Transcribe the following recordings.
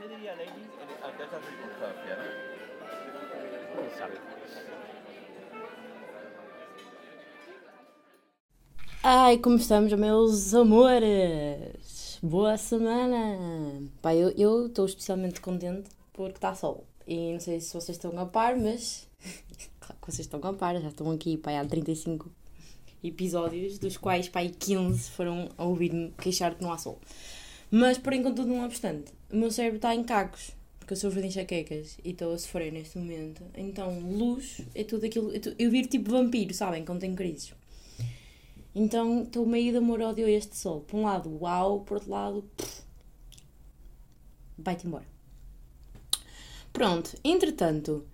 ¿no? Ai, como estamos, meus amores? Boa semana! Pá, eu estou especialmente contente porque está sol. E não sei se vocês estão a par, mas. claro que vocês estão a par, já estão aqui pá, há 35 episódios, dos quais pá, 15 foram a ouvir-me queixar que não há sol. Mas, por enquanto, não obstante, o meu cérebro está em cacos, porque eu sofro de enxaquecas e estou a sofrer neste momento. Então, luz é tudo aquilo. Eu viro tipo vampiro, sabem? Quando tenho crises. Então estou meio de amor ódio a este sol. Por um lado, uau, por outro lado, vai-te embora. Pronto, entretanto,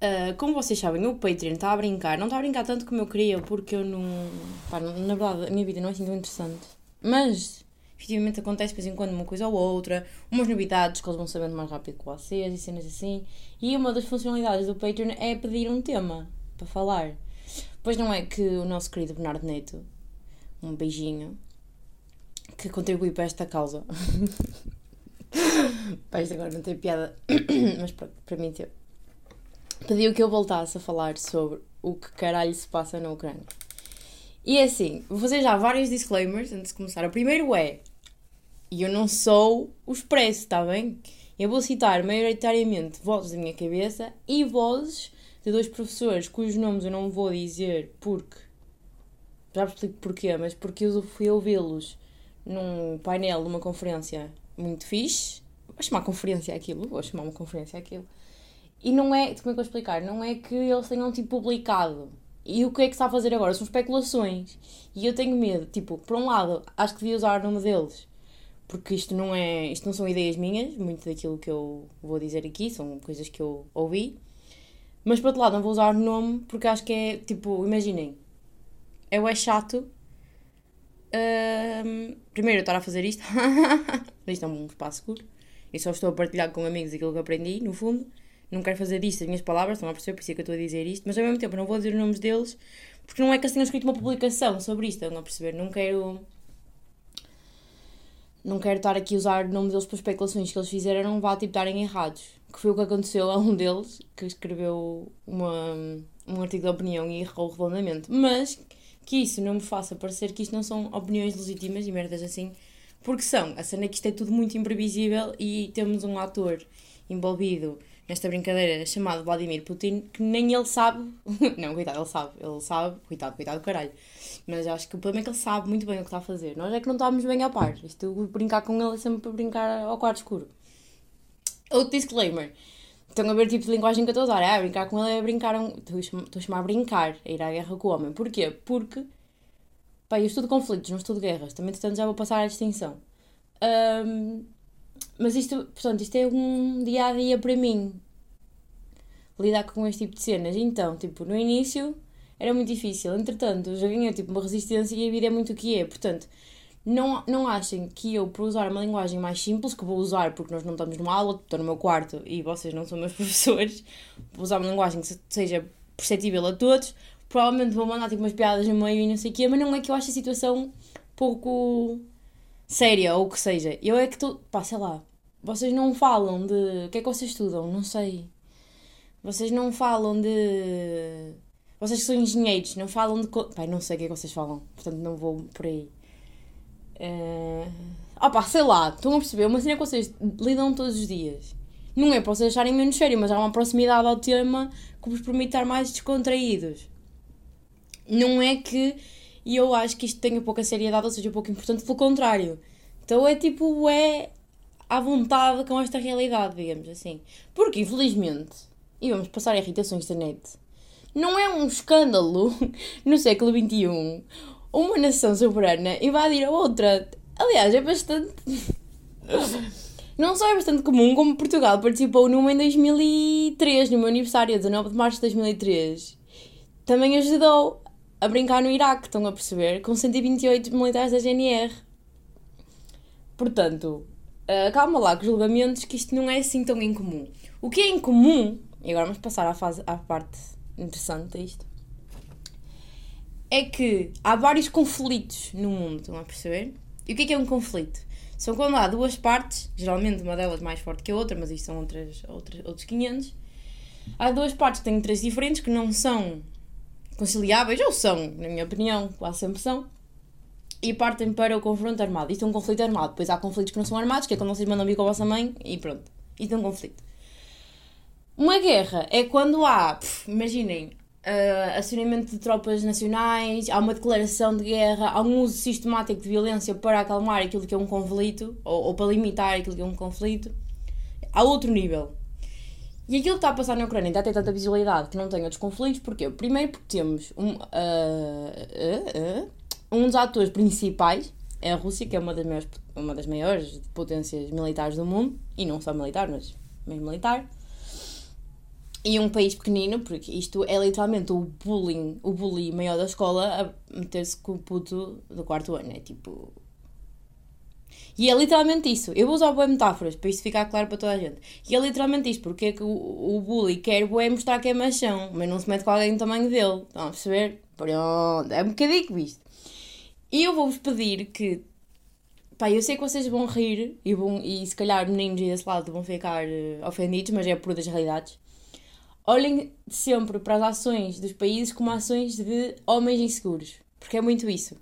uh, como vocês sabem, o Patreon está a brincar. Não está a brincar tanto como eu queria, porque eu não. Pá, na verdade, a minha vida não é assim tão interessante. Mas, efetivamente, acontece de vez em quando uma coisa ou outra, umas novidades que eles vão sabendo mais rápido que vocês e cenas assim. E uma das funcionalidades do Patreon é pedir um tema para falar. Pois não é que o nosso querido Bernardo Neto um beijinho, que contribui para esta causa. Pá, isto agora não tem piada, mas pronto, para mim teve. Pediu que eu voltasse a falar sobre o que caralho se passa na Ucrânia. E é assim, vou fazer já vários disclaimers antes de começar. O primeiro é, e eu não sou o expresso, está bem? Eu vou citar maioritariamente vozes da minha cabeça e vozes de dois professores cujos nomes eu não vou dizer porque já explico porquê, mas porque eu fui ouvi-los num painel de uma conferência muito fixe. Vou chamar conferência aquilo, vou chamar uma conferência aquilo. E não é, como é que eu vou explicar? Não é que eles tenham tipo publicado. E o que é que está a fazer agora? São especulações. E eu tenho medo, tipo, por um lado, acho que devia usar o nome deles, porque isto não é, isto não são ideias minhas, muito daquilo que eu vou dizer aqui, são coisas que eu ouvi. Mas por outro lado, não vou usar o nome porque acho que é, tipo, imaginem, eu é chato. Um, primeiro, eu estar a fazer isto. isto é um espaço seguro. E só estou a partilhar com amigos aquilo que aprendi, no fundo. Não quero fazer disto as minhas palavras, estão a perceber, por isso é que eu estou a dizer isto. Mas ao mesmo tempo, não vou dizer os nomes deles, porque não é que eles tenham escrito uma publicação sobre isto, estão a perceber? Não quero. Não quero estar aqui a usar o nome deles para especulações que eles fizeram, não vá tipo estarem errados. Que foi o que aconteceu a um deles, que escreveu uma, um artigo de opinião e errou redondamente. Mas que isso não me faça parecer que isto não são opiniões legítimas e merdas assim, porque são. A cena é que isto é tudo muito imprevisível e temos um ator envolvido nesta brincadeira chamado Vladimir Putin que nem ele sabe. não, coitado, ele sabe. Ele sabe. Coitado, coitado do caralho. Mas acho que o problema é que ele sabe muito bem o que está a fazer. Nós é que não estamos bem a par. Isto, brincar com ele é sempre para brincar ao quarto escuro. Outro disclaimer. Estão a ver o tipo de linguagem que eu estou a usar. É, brincar com ele é brincar. Estou a chamar a brincar, a ir à guerra com o homem. Porquê? Porque. Pá, eu estudo conflitos, não estudo guerras. Também, portanto, já vou passar à distinção. Um, mas isto, portanto, isto é um dia a dia para mim. Lidar com este tipo de cenas. Então, tipo, no início era muito difícil. Entretanto, já ganhei tipo uma resistência e a vida é muito o que é. Portanto, não, não achem que eu, por usar uma linguagem mais simples, que vou usar porque nós não estamos numa aula, estou no meu quarto e vocês não são meus professores, vou usar uma linguagem que seja perceptível a todos, provavelmente vou mandar tipo umas piadas no meio e não sei o quê, mas não é que eu acho a situação pouco séria ou o que seja. Eu é que estou, pá, sei lá, vocês não falam de. O que é que vocês estudam? Não sei. Vocês não falam de. Vocês que são engenheiros, não falam de. Pai, não sei o que é que vocês falam, portanto não vou por aí. Uh... Opa, sei lá, estão a perceber? Uma cena que vocês lidam todos os dias. Não é para vocês acharem menos sério, mas há uma proximidade ao tema que vos permite estar mais descontraídos. Não é que eu acho que isto tenha pouca seriedade ou seja pouco importante, pelo contrário. Então é tipo, é à vontade com esta realidade, digamos assim. Porque, infelizmente, e vamos passar irritações da net, não é um escândalo no século XXI uma nação soberana invadir a outra. Aliás, é bastante. Não só é bastante comum, como Portugal participou numa em 2003, no meu aniversário, 19 de março de 2003. Também ajudou a brincar no Iraque, estão a perceber? Com 128 militares da GNR. Portanto, uh, calma lá os julgamentos que isto não é assim tão incomum. O que é incomum, e agora vamos passar à, fase, à parte interessante disto, é que há vários conflitos no mundo, estão a perceber? E o que é que é um conflito? são quando há duas partes, geralmente uma delas mais forte que a outra, mas isto são outras, outras, outros 500. Há duas partes que têm interesses diferentes que não são conciliáveis, ou são, na minha opinião, quase sempre são, e partem para o confronto armado. Isto é um conflito armado. Depois há conflitos que não são armados, que é quando vocês mandam vir com a vossa mãe e pronto. Isto é um conflito. Uma guerra é quando há, pff, imaginem, uh, acionamento de tropas nacionais, há uma declaração de guerra, há um uso sistemático de violência para acalmar aquilo que é um conflito, ou, ou para limitar aquilo que é um conflito. Há outro nível. E aquilo que está a passar na Ucrânia ainda tem tanta visibilidade que não tem outros conflitos, porquê? Primeiro porque temos um, uh, uh, uh, um dos atores principais, é a Rússia, que é uma das maiores, uma das maiores potências militares do mundo, e não só militar, mas mesmo militar. E um país pequenino, porque isto é literalmente o bullying, o bully maior da escola a meter-se com o puto do quarto ano. É tipo. E é literalmente isso. Eu vou usar boas metáforas para isto ficar claro para toda a gente. E é literalmente isto, porque é que o, o bully quer bué mostrar que é machão, mas não se mete com alguém do tamanho dele. Estão a perceber? Pronto, é um bocadinho isto. E eu vou-vos pedir que. Pá, eu sei que vocês vão rir e, vão, e se calhar meninos desse lado vão ficar uh, ofendidos, mas é por das realidades. Olhem sempre para as ações dos países como ações de homens inseguros, porque é muito isso.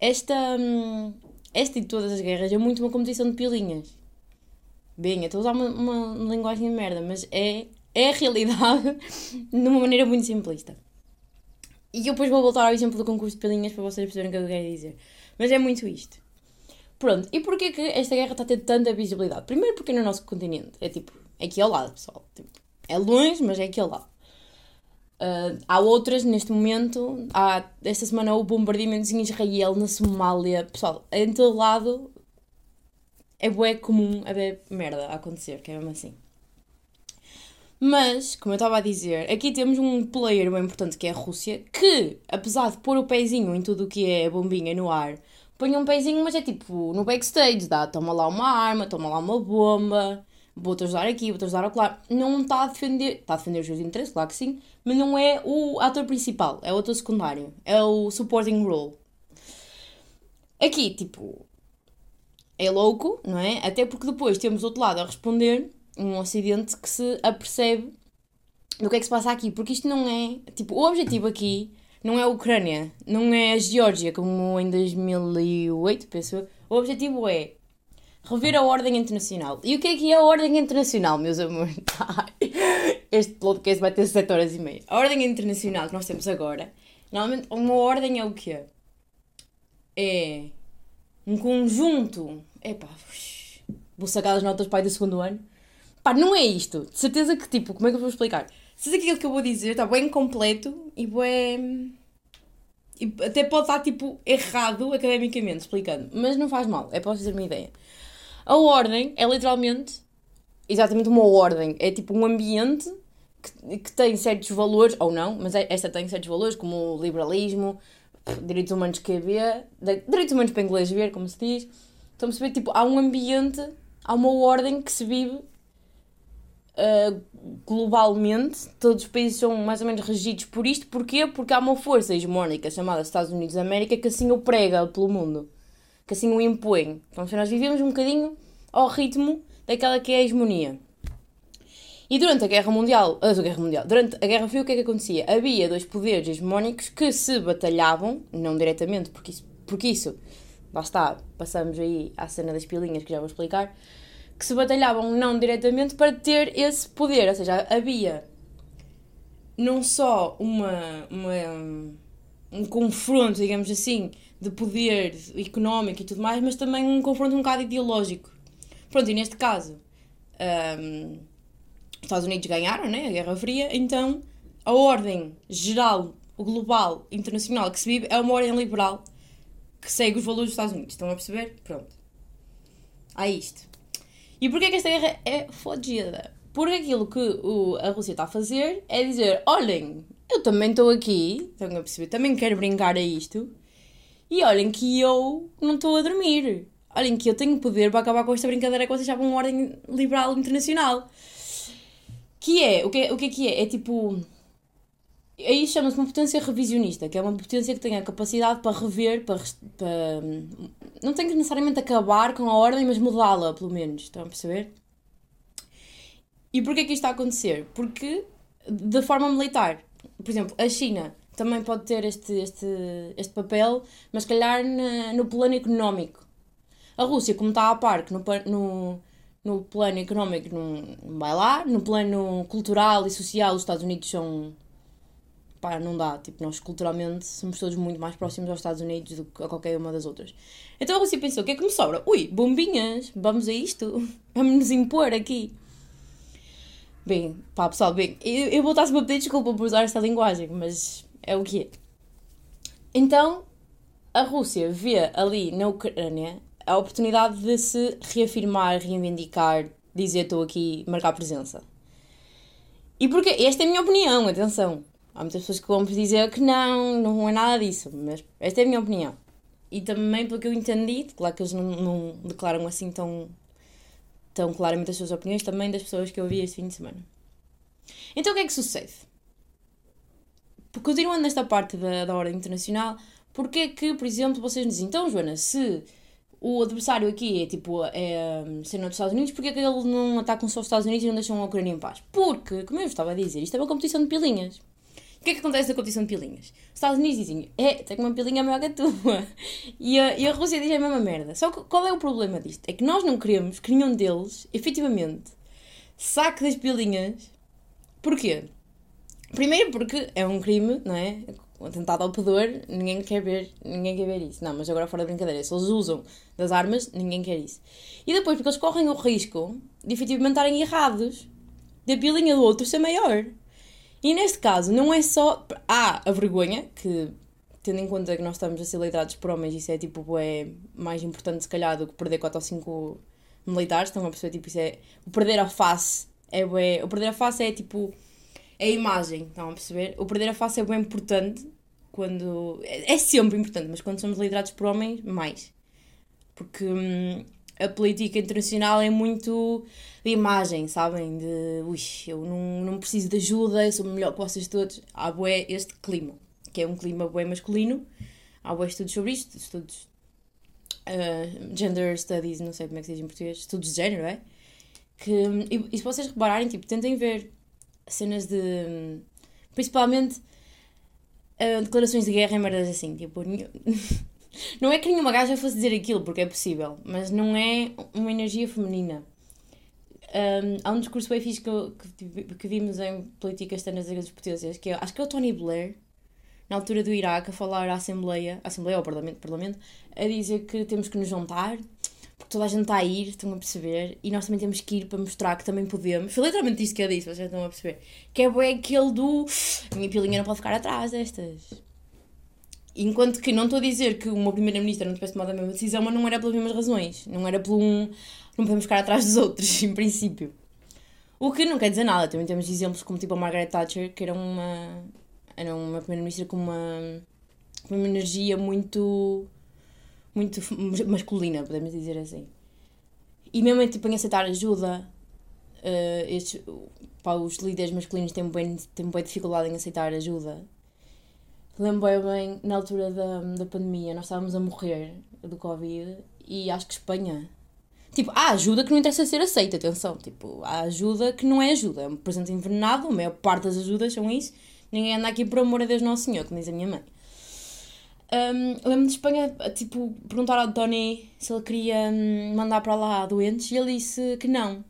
Esta, hum, esta de todas as guerras é muito uma competição de pilinhas. Bem, estou a usar uma, uma linguagem de merda, mas é, é a realidade de uma maneira muito simplista. E eu depois vou voltar ao exemplo do concurso de pilinhas para vocês perceberem o que eu quero dizer. Mas é muito isto. Pronto, e porquê que esta guerra está a ter tanta visibilidade? Primeiro porque é no nosso continente. É tipo, é aqui ao lado, pessoal. Tipo, é longe, mas é aqui ao lado. Uh, há outras neste momento. Há, esta semana houve bombardeamentos em Israel, na Somália. Pessoal, em todo lado é bué comum haver merda a acontecer, que é mesmo assim. Mas, como eu estava a dizer, aqui temos um player bem importante que é a Rússia, que, apesar de pôr o pezinho em tudo o que é bombinha no ar, põe um pezinho, mas é tipo no backstage, dá, toma lá uma arma, toma lá uma bomba, vou-te ajudar aqui, vou-te ajudar lá. Não está a defender, está a defender os seus interesses, claro que sim, mas não é o ator principal, é o ator secundário, é o supporting role. Aqui, tipo, é louco, não é? Até porque depois temos outro lado a responder um ocidente que se apercebe do que é que se passa aqui, porque isto não é, tipo, o objetivo aqui não é a Ucrânia, não é a Geórgia, como em 2008, penso. O objetivo é rever a ordem internacional. E o que é que é a ordem internacional, meus amores? este podcast vai ter 7 horas e meia. A ordem internacional que nós temos agora, normalmente uma ordem é o quê? É um conjunto. Epá, vou sacar as notas pai do segundo ano Pá, não é isto. De certeza que, tipo, como é que eu vou explicar? Se aquilo que eu vou dizer está bem completo e bem. Até pode estar, tipo, errado academicamente, explicando. Mas não faz mal, é para vocês terem uma ideia. A ordem é literalmente exatamente uma ordem. É tipo um ambiente que, que tem certos valores, ou não, mas é, esta tem certos valores, como o liberalismo, direitos humanos que ver, direitos humanos para inglês ver, como se diz. Estão a perceber? Tipo, há um ambiente, há uma ordem que se vive Uh, globalmente, todos os países são mais ou menos regidos por isto. Porquê? Porque há uma força hegemónica chamada Estados Unidos da América que assim o prega pelo mundo, que assim o impõe. Então, nós vivemos um bocadinho ao ritmo daquela que é a hegemonia. E durante a Guerra Mundial, a Guerra Mundial, durante a Guerra Fria, o que é que acontecia? Havia dois poderes hegemónicos que se batalhavam, não diretamente, porque isso, porque isso lá está, passamos aí à cena das pilinhas que já vou explicar, que se batalhavam não diretamente para ter esse poder. Ou seja, havia não só uma, uma, um confronto, digamos assim, de poder económico e tudo mais, mas também um confronto um bocado ideológico. Pronto, e neste caso, um, os Estados Unidos ganharam né, a Guerra Fria, então a ordem geral, global, internacional que se vive é uma ordem liberal que segue os valores dos Estados Unidos. Estão a perceber? Pronto. Há isto. E porquê que esta guerra é fodida? Porque aquilo que o, a Rússia está a fazer é dizer: olhem, eu também estou aqui, estão a perceber, também quero brincar a isto, e olhem que eu não estou a dormir. Olhem que eu tenho poder para acabar com esta brincadeira que vocês chamam uma ordem liberal internacional. Que é, o que, o que é que é? É tipo. Aí chama-se uma potência revisionista, que é uma potência que tem a capacidade para rever, para, para não tem que necessariamente acabar com a ordem, mas mudá-la, pelo menos. Estão a perceber? E porquê que isto está a acontecer? Porque, de forma militar, por exemplo, a China também pode ter este, este, este papel, mas calhar na, no plano económico. A Rússia, como está a par, que no, no, no plano económico não, não vai lá, no plano cultural e social os Estados Unidos são pá, não dá. Tipo, nós culturalmente somos todos muito mais próximos aos Estados Unidos do que a qualquer uma das outras. Então a Rússia pensou: o que é que me sobra? Ui, bombinhas, vamos a isto, vamos nos impor aqui. Bem, pá, pessoal, bem, eu, eu vou estar-se a pedir desculpa por usar esta linguagem, mas é o que é. Então, a Rússia vê ali na Ucrânia a oportunidade de se reafirmar, reivindicar, dizer estou aqui, marcar presença. E porque, esta é a minha opinião, atenção, Há muitas pessoas que vão dizer que não, não é nada disso, mas esta é a minha opinião. E também, pelo que eu entendi, claro que eles não, não declaram assim tão, tão claramente as suas opiniões, também das pessoas que eu vi este fim de semana. Então o que é que sucede? Continuando nesta parte da, da ordem internacional, porque é que, por exemplo, vocês dizem, então, Joana, se o adversário aqui é tipo é, sendo dos Estados Unidos, porque é que ele não ataca só os Estados Unidos e não deixam a Ucrânia em paz? Porque, como eu estava a dizer, isto é uma competição de pilinhas. O que é que acontece na competição de pilinhas? Os Estados Unidos dizem, é, tenho uma pilinha maior que a tua. E a, e a Rússia diz a mesma merda. Só que qual é o problema disto? É que nós não queremos que nenhum deles, efetivamente, saque das pilinhas. Porquê? Primeiro porque é um crime, não é? Atentado ao pudor, ninguém quer ver, ninguém quer ver isso. Não, mas agora fora de brincadeira, se eles usam das armas, ninguém quer isso. E depois porque eles correm o risco de efetivamente estarem errados, da pilinha do outro ser maior. E neste caso, não é só. Há a vergonha, que tendo em conta que nós estamos a ser liderados por homens, isso é tipo, é mais importante se calhar do que perder 4 ou 5 militares. Estão a perceber? Tipo, isso é. O perder a face é O perder a face é tipo. É a imagem, estão a perceber? O perder a face é bem importante quando. É, é sempre importante, mas quando somos liderados por homens, mais. Porque. Hum, a política internacional é muito de imagem, sabem? De ui, eu não, não preciso de ajuda, eu sou melhor que vocês todos. Há bué este clima, que é um clima bué masculino. Há bué estudos sobre isto, estudos uh, gender studies, não sei como é que se diz em português, estudos de género, é? Que, e, e se vocês repararem, tipo, tentem ver cenas de. principalmente uh, declarações de guerra e merdas assim, tipo. Não é que nenhuma gaja fosse dizer aquilo, porque é possível, mas não é uma energia feminina. Um, há um discurso bem fixe que, que, que vimos em Política Externa das Potências, que é, acho que é o Tony Blair, na altura do Iraque, a falar à Assembleia, à Assembleia ou ao Parlamento, Parlamento, a dizer que temos que nos juntar, porque toda a gente está a ir, estão a perceber, e nós também temos que ir para mostrar que também podemos. Foi literalmente isto que ele disse, vocês estão a perceber. Que é aquele do. A minha pilinha não pode ficar atrás destas. Enquanto que não estou a dizer que uma primeira-ministra não tivesse tomado a mesma decisão, mas não era pelas mesmas razões. Não era pelo um. Não podemos ficar atrás dos outros, em princípio. O que não quer dizer nada. Também temos exemplos como tipo a Margaret Thatcher, que era uma. Era uma primeira-ministra com uma. com uma energia muito. Muito masculina, podemos dizer assim. E mesmo tipo, em aceitar ajuda, uh, estes, pá, os líderes masculinos têm bem, têm bem dificuldade em aceitar ajuda lembro bem, na altura da, da pandemia, nós estávamos a morrer do Covid e acho que Espanha. Tipo, há ajuda que não interessa ser aceita, atenção. Tipo, há ajuda que não é ajuda. É um presente envenenado, a maior parte das ajudas são isso. Ninguém anda aqui por amor a Deus Nosso Senhor, como diz a minha mãe. Um, lembro de Espanha, tipo, perguntar ao Tony se ele queria hum, mandar para lá doentes e ele disse que não.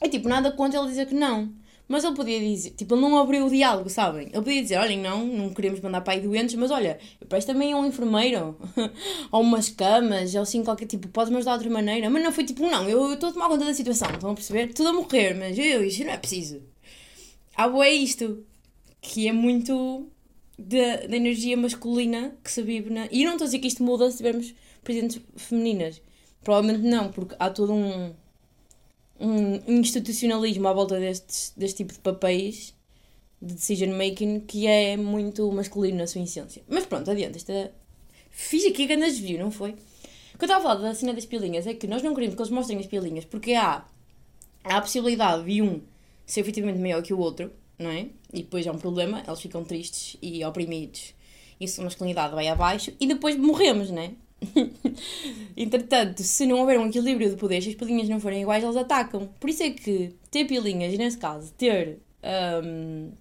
É tipo, nada contra ele dizer que não. Mas ele podia dizer, tipo, ele não abriu o diálogo, sabem? Ele podia dizer, olhem, não, não queremos mandar para aí doentes, mas olha, eu presto também a um enfermeiro, ou umas camas, ou assim, qualquer tipo, podes-me ajudar de outra maneira. Mas não foi tipo, não, eu estou a tomar conta da situação, estão a perceber? Tudo a morrer, mas eu, isso não é preciso. Há é isto, que é muito da, energia masculina que se vive na... E não estou a dizer que isto muda se tivermos presidentes femininas. Provavelmente não, porque há todo um um institucionalismo à volta deste, deste tipo de papéis de decision making que é muito masculino na sua essência. Mas pronto, adiante. Esta... Fiz aqui grandes desvio, não foi? O que eu estava a falar da cena das pilinhas é que nós não queremos que eles mostrem as pilinhas porque há, há a possibilidade de um ser efetivamente maior que o outro, não é? E depois é um problema, eles ficam tristes e oprimidos. Isso a masculinidade vai abaixo e depois morremos, não é? Entretanto, se não houver um equilíbrio de poder, se as pilinhas não forem iguais, eles atacam. Por isso é que ter pilinhas, e nesse caso, ter, um,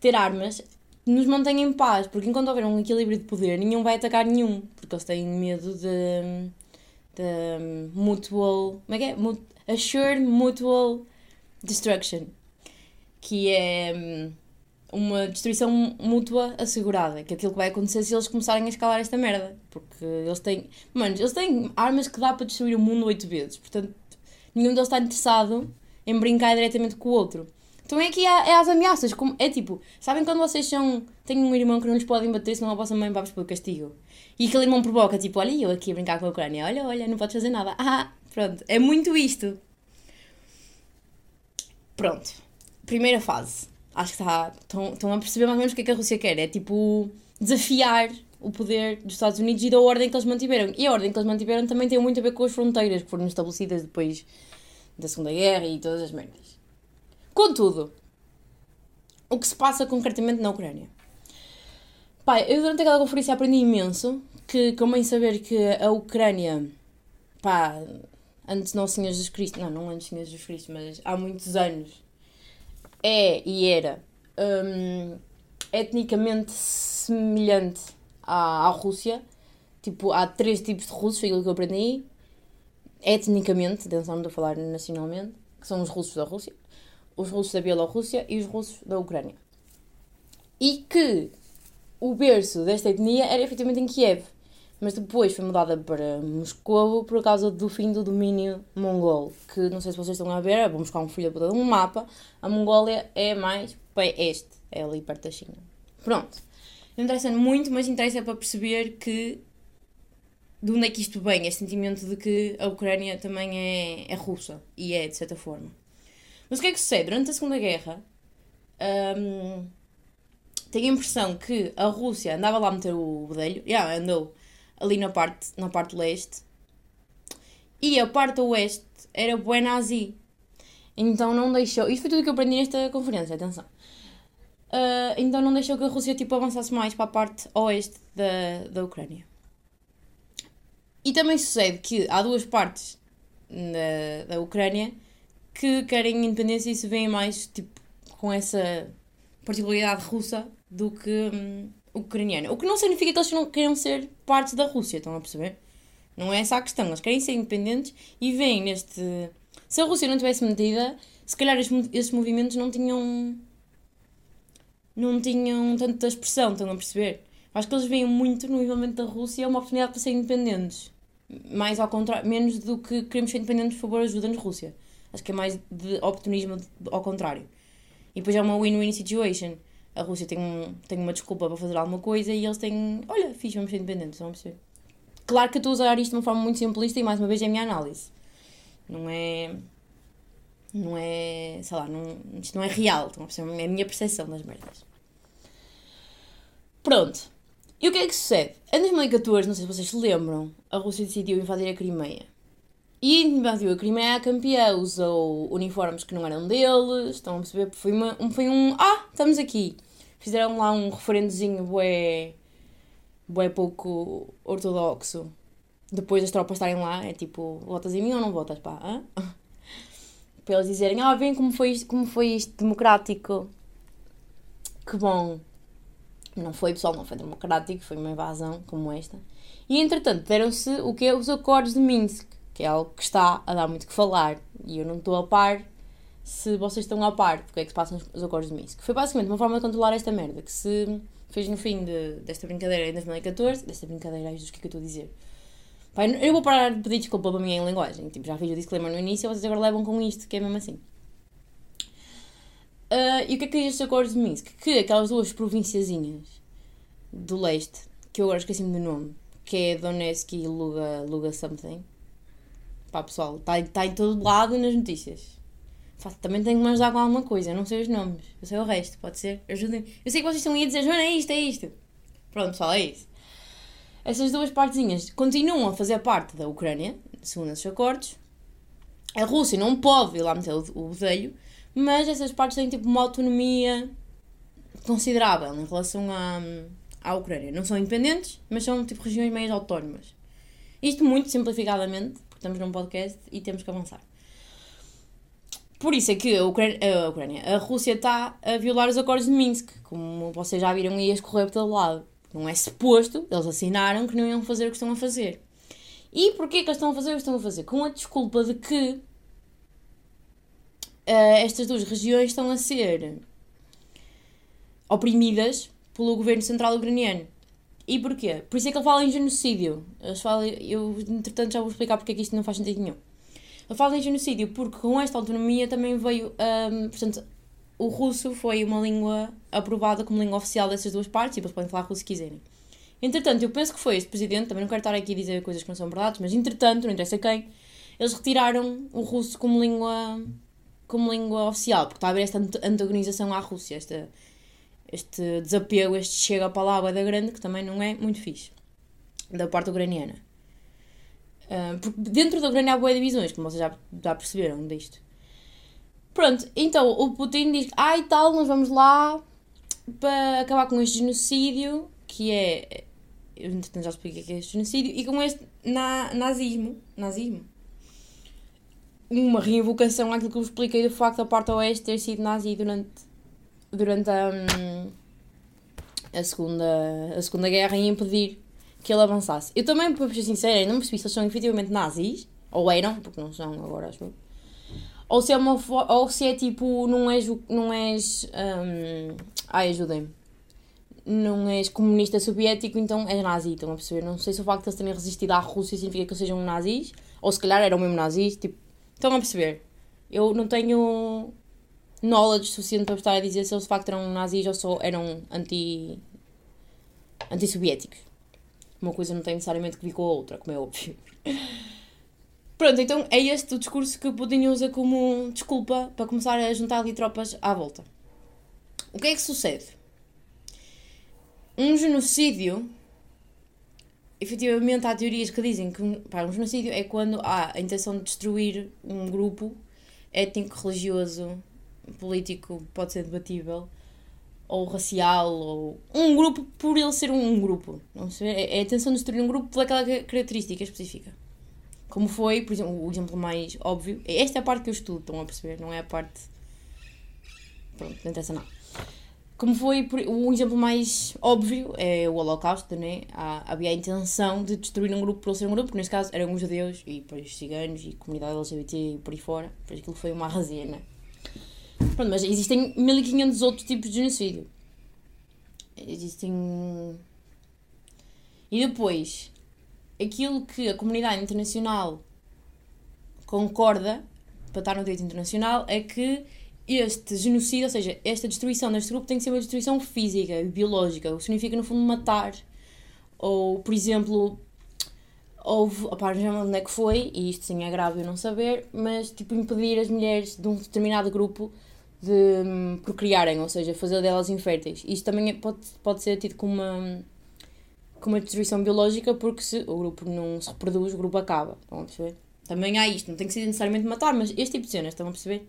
ter armas, nos mantém em paz, porque enquanto houver um equilíbrio de poder, nenhum vai atacar nenhum, porque eles têm medo de, de mutual. Como é que é? Assured Mutual Destruction, que é hum, uma destruição mútua assegurada, que é aquilo que vai acontecer se eles começarem a escalar esta merda. Porque eles têm. Mano, eles têm armas que dá para destruir o mundo oito vezes. Portanto, nenhum deles está interessado em brincar diretamente com o outro. Então é que é, é as ameaças. Como, é tipo, sabem quando vocês são. têm um irmão que não lhes podem bater, senão a vossa mãe vai-vos pelo castigo. E aquele irmão provoca, tipo, olha eu aqui a brincar com a Ucrânia, olha, olha, não podes fazer nada. Ah, pronto. É muito isto. Pronto. Primeira fase acho que está, estão, a perceber mais ou menos o que é que a Rússia quer. É tipo desafiar o poder dos Estados Unidos e da ordem que eles mantiveram. E a ordem que eles mantiveram também tem muito a ver com as fronteiras que foram estabelecidas depois da Segunda Guerra e todas as merdas. Contudo, o que se passa concretamente na Ucrânia? Pai, eu durante aquela conferência aprendi imenso que, como em saber que a Ucrânia, pá, antes não Senhor Jesus Cristo, não, não antes Senhor Jesus Cristo, mas há muitos anos, é e era um, etnicamente semelhante à, à Rússia. Tipo, há três tipos de russos, foi aquilo que eu aprendi. Etnicamente, atenção, não estou a falar nacionalmente, que são os russos da Rússia, os russos da Bielorrússia e os russos da Ucrânia. E que o berço desta etnia era efetivamente em Kiev mas depois foi mudada para Moscou por causa do fim do domínio mongol, que não sei se vocês estão a ver, vou buscar um filho de um mapa, a Mongólia é mais para este, é ali perto da China. Pronto. Não interessa muito, mas interessa para perceber que de onde é que isto vem, este sentimento de que a Ucrânia também é, é russa, e é, de certa forma. Mas o que é que sucede? Durante a Segunda Guerra, hum, tenho a impressão que a Rússia andava lá a meter o bedelho, já yeah, andou, ali na parte, na parte leste. E a parte oeste era bué nazi. Então não deixou. Isto foi tudo que eu aprendi nesta conferência, atenção. Uh, então não deixou que a Rússia tipo, avançasse mais para a parte oeste da, da Ucrânia. E também sucede que há duas partes da, da Ucrânia que querem independência e se veem mais tipo, com essa particularidade russa do que, hum, ucraniana. O que não significa que eles não queiram ser parte da Rússia, estão a perceber? Não é essa a questão. Eles querem ser independentes e veem neste. Se a Rússia não tivesse metida, se calhar esses movimentos não tinham. não tinham tanta expressão, estão a perceber? Acho que eles veem muito no envolvimento da Rússia uma oportunidade para ser independentes. Mais ao contrário, menos do que queremos ser independentes, por favor, ajuda-nos Rússia. Acho que é mais de oportunismo ao contrário. E depois é uma win-win situation a Rússia tem, um, tem uma desculpa para fazer alguma coisa e eles têm, olha, fiz, vamos ser independentes, vamos ser. Claro que eu estou a usar isto de uma forma muito simplista e mais uma vez é a minha análise. Não é. Não é. sei lá, não, isto não é real, é a minha percepção das merdas. Pronto. E o que é que sucede? Em 2014, não sei se vocês se lembram, a Rússia decidiu invadir a Crimeia. E invadiu a Crimeia a campeã, usou uniformes que não eram deles, estão a perceber? Foi, uma, foi um. Ah, estamos aqui fizeram lá um referendozinho bué, bué pouco ortodoxo. Depois das tropas estarem lá, é tipo, votas em mim ou não votas, pá? Hã? Para eles dizerem, ah, vem como foi isto, como foi isto democrático. Que bom. Não foi, pessoal, não foi democrático, foi uma invasão como esta. E entretanto, deram-se o que os acordos de Minsk, que é algo que está a dar muito que falar. E eu não estou a par se vocês estão a par porque é que se passam os acordos de Minsk. Foi basicamente uma forma de controlar esta merda que se fez no fim de, desta brincadeira em 2014. Desta brincadeira, ai Jesus, o que é que eu estou a dizer? Pai, eu vou parar de pedir desculpa para mim em linguagem. Tipo, já fiz o disclaimer no início, vocês agora levam com isto, que é mesmo assim. Uh, e o que é que diz estes acordos de Minsk? Que aquelas duas provinciazinhas do leste, que eu agora esqueci-me do nome, que é Donetsk e Luga, Luga something. Pá, pessoal, está tá em todo lado nas notícias também tenho que me ajudar com alguma coisa. Eu não sei os nomes. Eu sei o resto. Pode ser? Ajudem. Eu sei que vocês estão aí a dizer, Joana, é isto, é isto. Pronto, pessoal, é isso. Essas duas partezinhas continuam a fazer parte da Ucrânia, segundo esses acordos. A Rússia não pode ir lá meter o bedelho, mas essas partes têm tipo uma autonomia considerável em relação à, à Ucrânia. Não são independentes, mas são tipo regiões meias autónomas. Isto muito simplificadamente, porque estamos num podcast e temos que avançar. Por isso é que a Ucrânia, a, Ucrânia, a Rússia está a violar os acordos de Minsk, como vocês já viram a escorrer por todo lado. Não é suposto, eles assinaram que não iam fazer o que estão a fazer. E porquê que eles estão a fazer o que estão a fazer? Com a desculpa de que uh, estas duas regiões estão a ser oprimidas pelo governo central ucraniano. E porquê? Por isso é que ele fala em genocídio. Eles falam, eu, entretanto, já vou explicar porque é que isto não faz sentido nenhum. Ele fala em genocídio porque com esta autonomia também veio. Um, portanto, o russo foi uma língua aprovada como língua oficial dessas duas partes e depois podem falar russo se quiserem. Entretanto, eu penso que foi este presidente, também não quero estar aqui a dizer coisas que não são verdades, mas entretanto, não interessa quem, eles retiraram o russo como língua, como língua oficial, porque está a haver esta antagonização à Rússia, esta, este desapego, este chega para lá da grande, que também não é muito fixe, da parte ucraniana. Uh, porque dentro da Ucrânia há boas divisões, como vocês já, já perceberam disto. Pronto, então o Putin diz: ai ah, tal, nós vamos lá para acabar com este genocídio, que é. Eu entretanto já expliquei que é este genocídio, e com este na, nazismo. Nazismo. Uma reinvocação àquilo que eu expliquei do facto da parte oeste ter sido nazi durante, durante a, hum, a, segunda, a Segunda Guerra e impedir que ele avançasse. Eu também, para ser sincera, não percebi se eles são efetivamente nazis, ou eram, porque não são agora, acho eu ou se é uma ou se é tipo, não és. Não és um, ai, ajudem-me. Não és comunista soviético, então és nazi, estão a perceber? Não sei se o facto de eles terem resistido à Rússia significa que eles sejam nazis, ou se calhar eram mesmo nazis, tipo, estão a perceber? Eu não tenho knowledge suficiente para estar a dizer se eles de facto eram nazis ou só eram anti. anti-soviéticos. Uma coisa não tem necessariamente que vir com a outra, como é óbvio. Pronto, então é este o discurso que o Putin usa como desculpa para começar a juntar ali tropas à volta. O que é que sucede? Um genocídio. Efetivamente, há teorias que dizem que pá, um genocídio é quando há a intenção de destruir um grupo étnico, religioso, político, pode ser debatível, ou racial, ou um grupo por ele ser um grupo. Não sei, é a intenção de destruir um grupo por aquela característica específica. Como foi, por exemplo, o exemplo mais óbvio. Esta é a parte que eu estudo, estão a perceber? Não é a parte. Pronto, não interessa nada. Como foi o exemplo mais óbvio é o Holocausto, né? Há, havia a intenção de destruir um grupo por ser um grupo, que neste caso eram os judeus e depois ciganos e comunidade LGBT e por aí fora. Depois aquilo foi uma arrasena. Pronto, mas existem 1500 outros tipos de genocídio. Existem. E depois, aquilo que a comunidade internacional concorda para estar no direito internacional é que este genocídio, ou seja, esta destruição deste grupo tem que ser uma destruição física, biológica, o que significa no fundo matar. Ou, por exemplo, houve, opá, não onde é que foi, e isto sim é grave eu não saber, mas tipo impedir as mulheres de um determinado grupo de hum, procriarem, ou seja, fazer delas inférteis. Isto também é, pode, pode ser tido como uma com uma destruição biológica, porque se o grupo não se reproduz, o grupo acaba. Estão a perceber? Também há isto, não tem que ser necessariamente matar, mas este tipo de cenas, estão a perceber?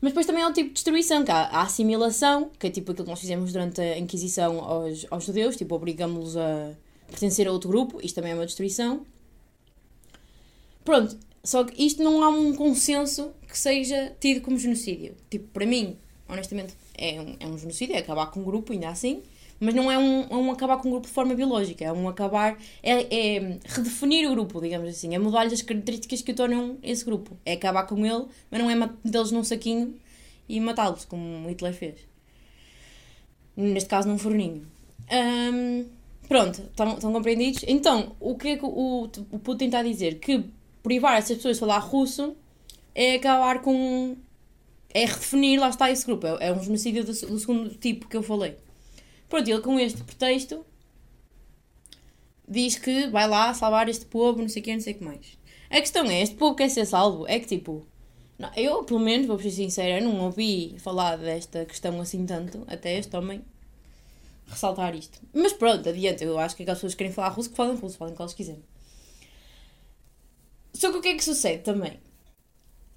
Mas depois também há um tipo de destruição, que há a assimilação, que é tipo aquilo que nós fizemos durante a Inquisição aos, aos judeus, tipo, obrigamos-los a pertencer a outro grupo, isto também é uma destruição. Pronto, só que isto não há um consenso que seja tido como genocídio. Tipo, para mim, honestamente, é um, é um genocídio, é acabar com um grupo, ainda assim. Mas não é um, é um acabar com um grupo de forma biológica, é um acabar. É, é redefinir o grupo, digamos assim. É mudar-lhe as características que o tornam esse grupo. É acabar com ele, mas não é metê-los num saquinho e matá-los, como Hitler fez. Neste caso, num forninho. Um, pronto, estão compreendidos? Então, o que é que o, o Putin está a dizer? Que privar essas pessoas de falar russo é acabar com. é redefinir, lá está esse grupo. É, é um genocídio do, do segundo tipo que eu falei. Pronto, ele com este pretexto diz que vai lá salvar este povo, não sei o que, não sei o que mais. A questão é, este povo quer ser salvo? É que tipo, não, eu pelo menos, vou ser sincera, não ouvi falar desta questão assim tanto, até este homem ressaltar isto. Mas pronto, adiante, eu acho que aquelas pessoas que querem falar russo que falem russo, falem o que eles quiserem. Só que o que é que sucede também?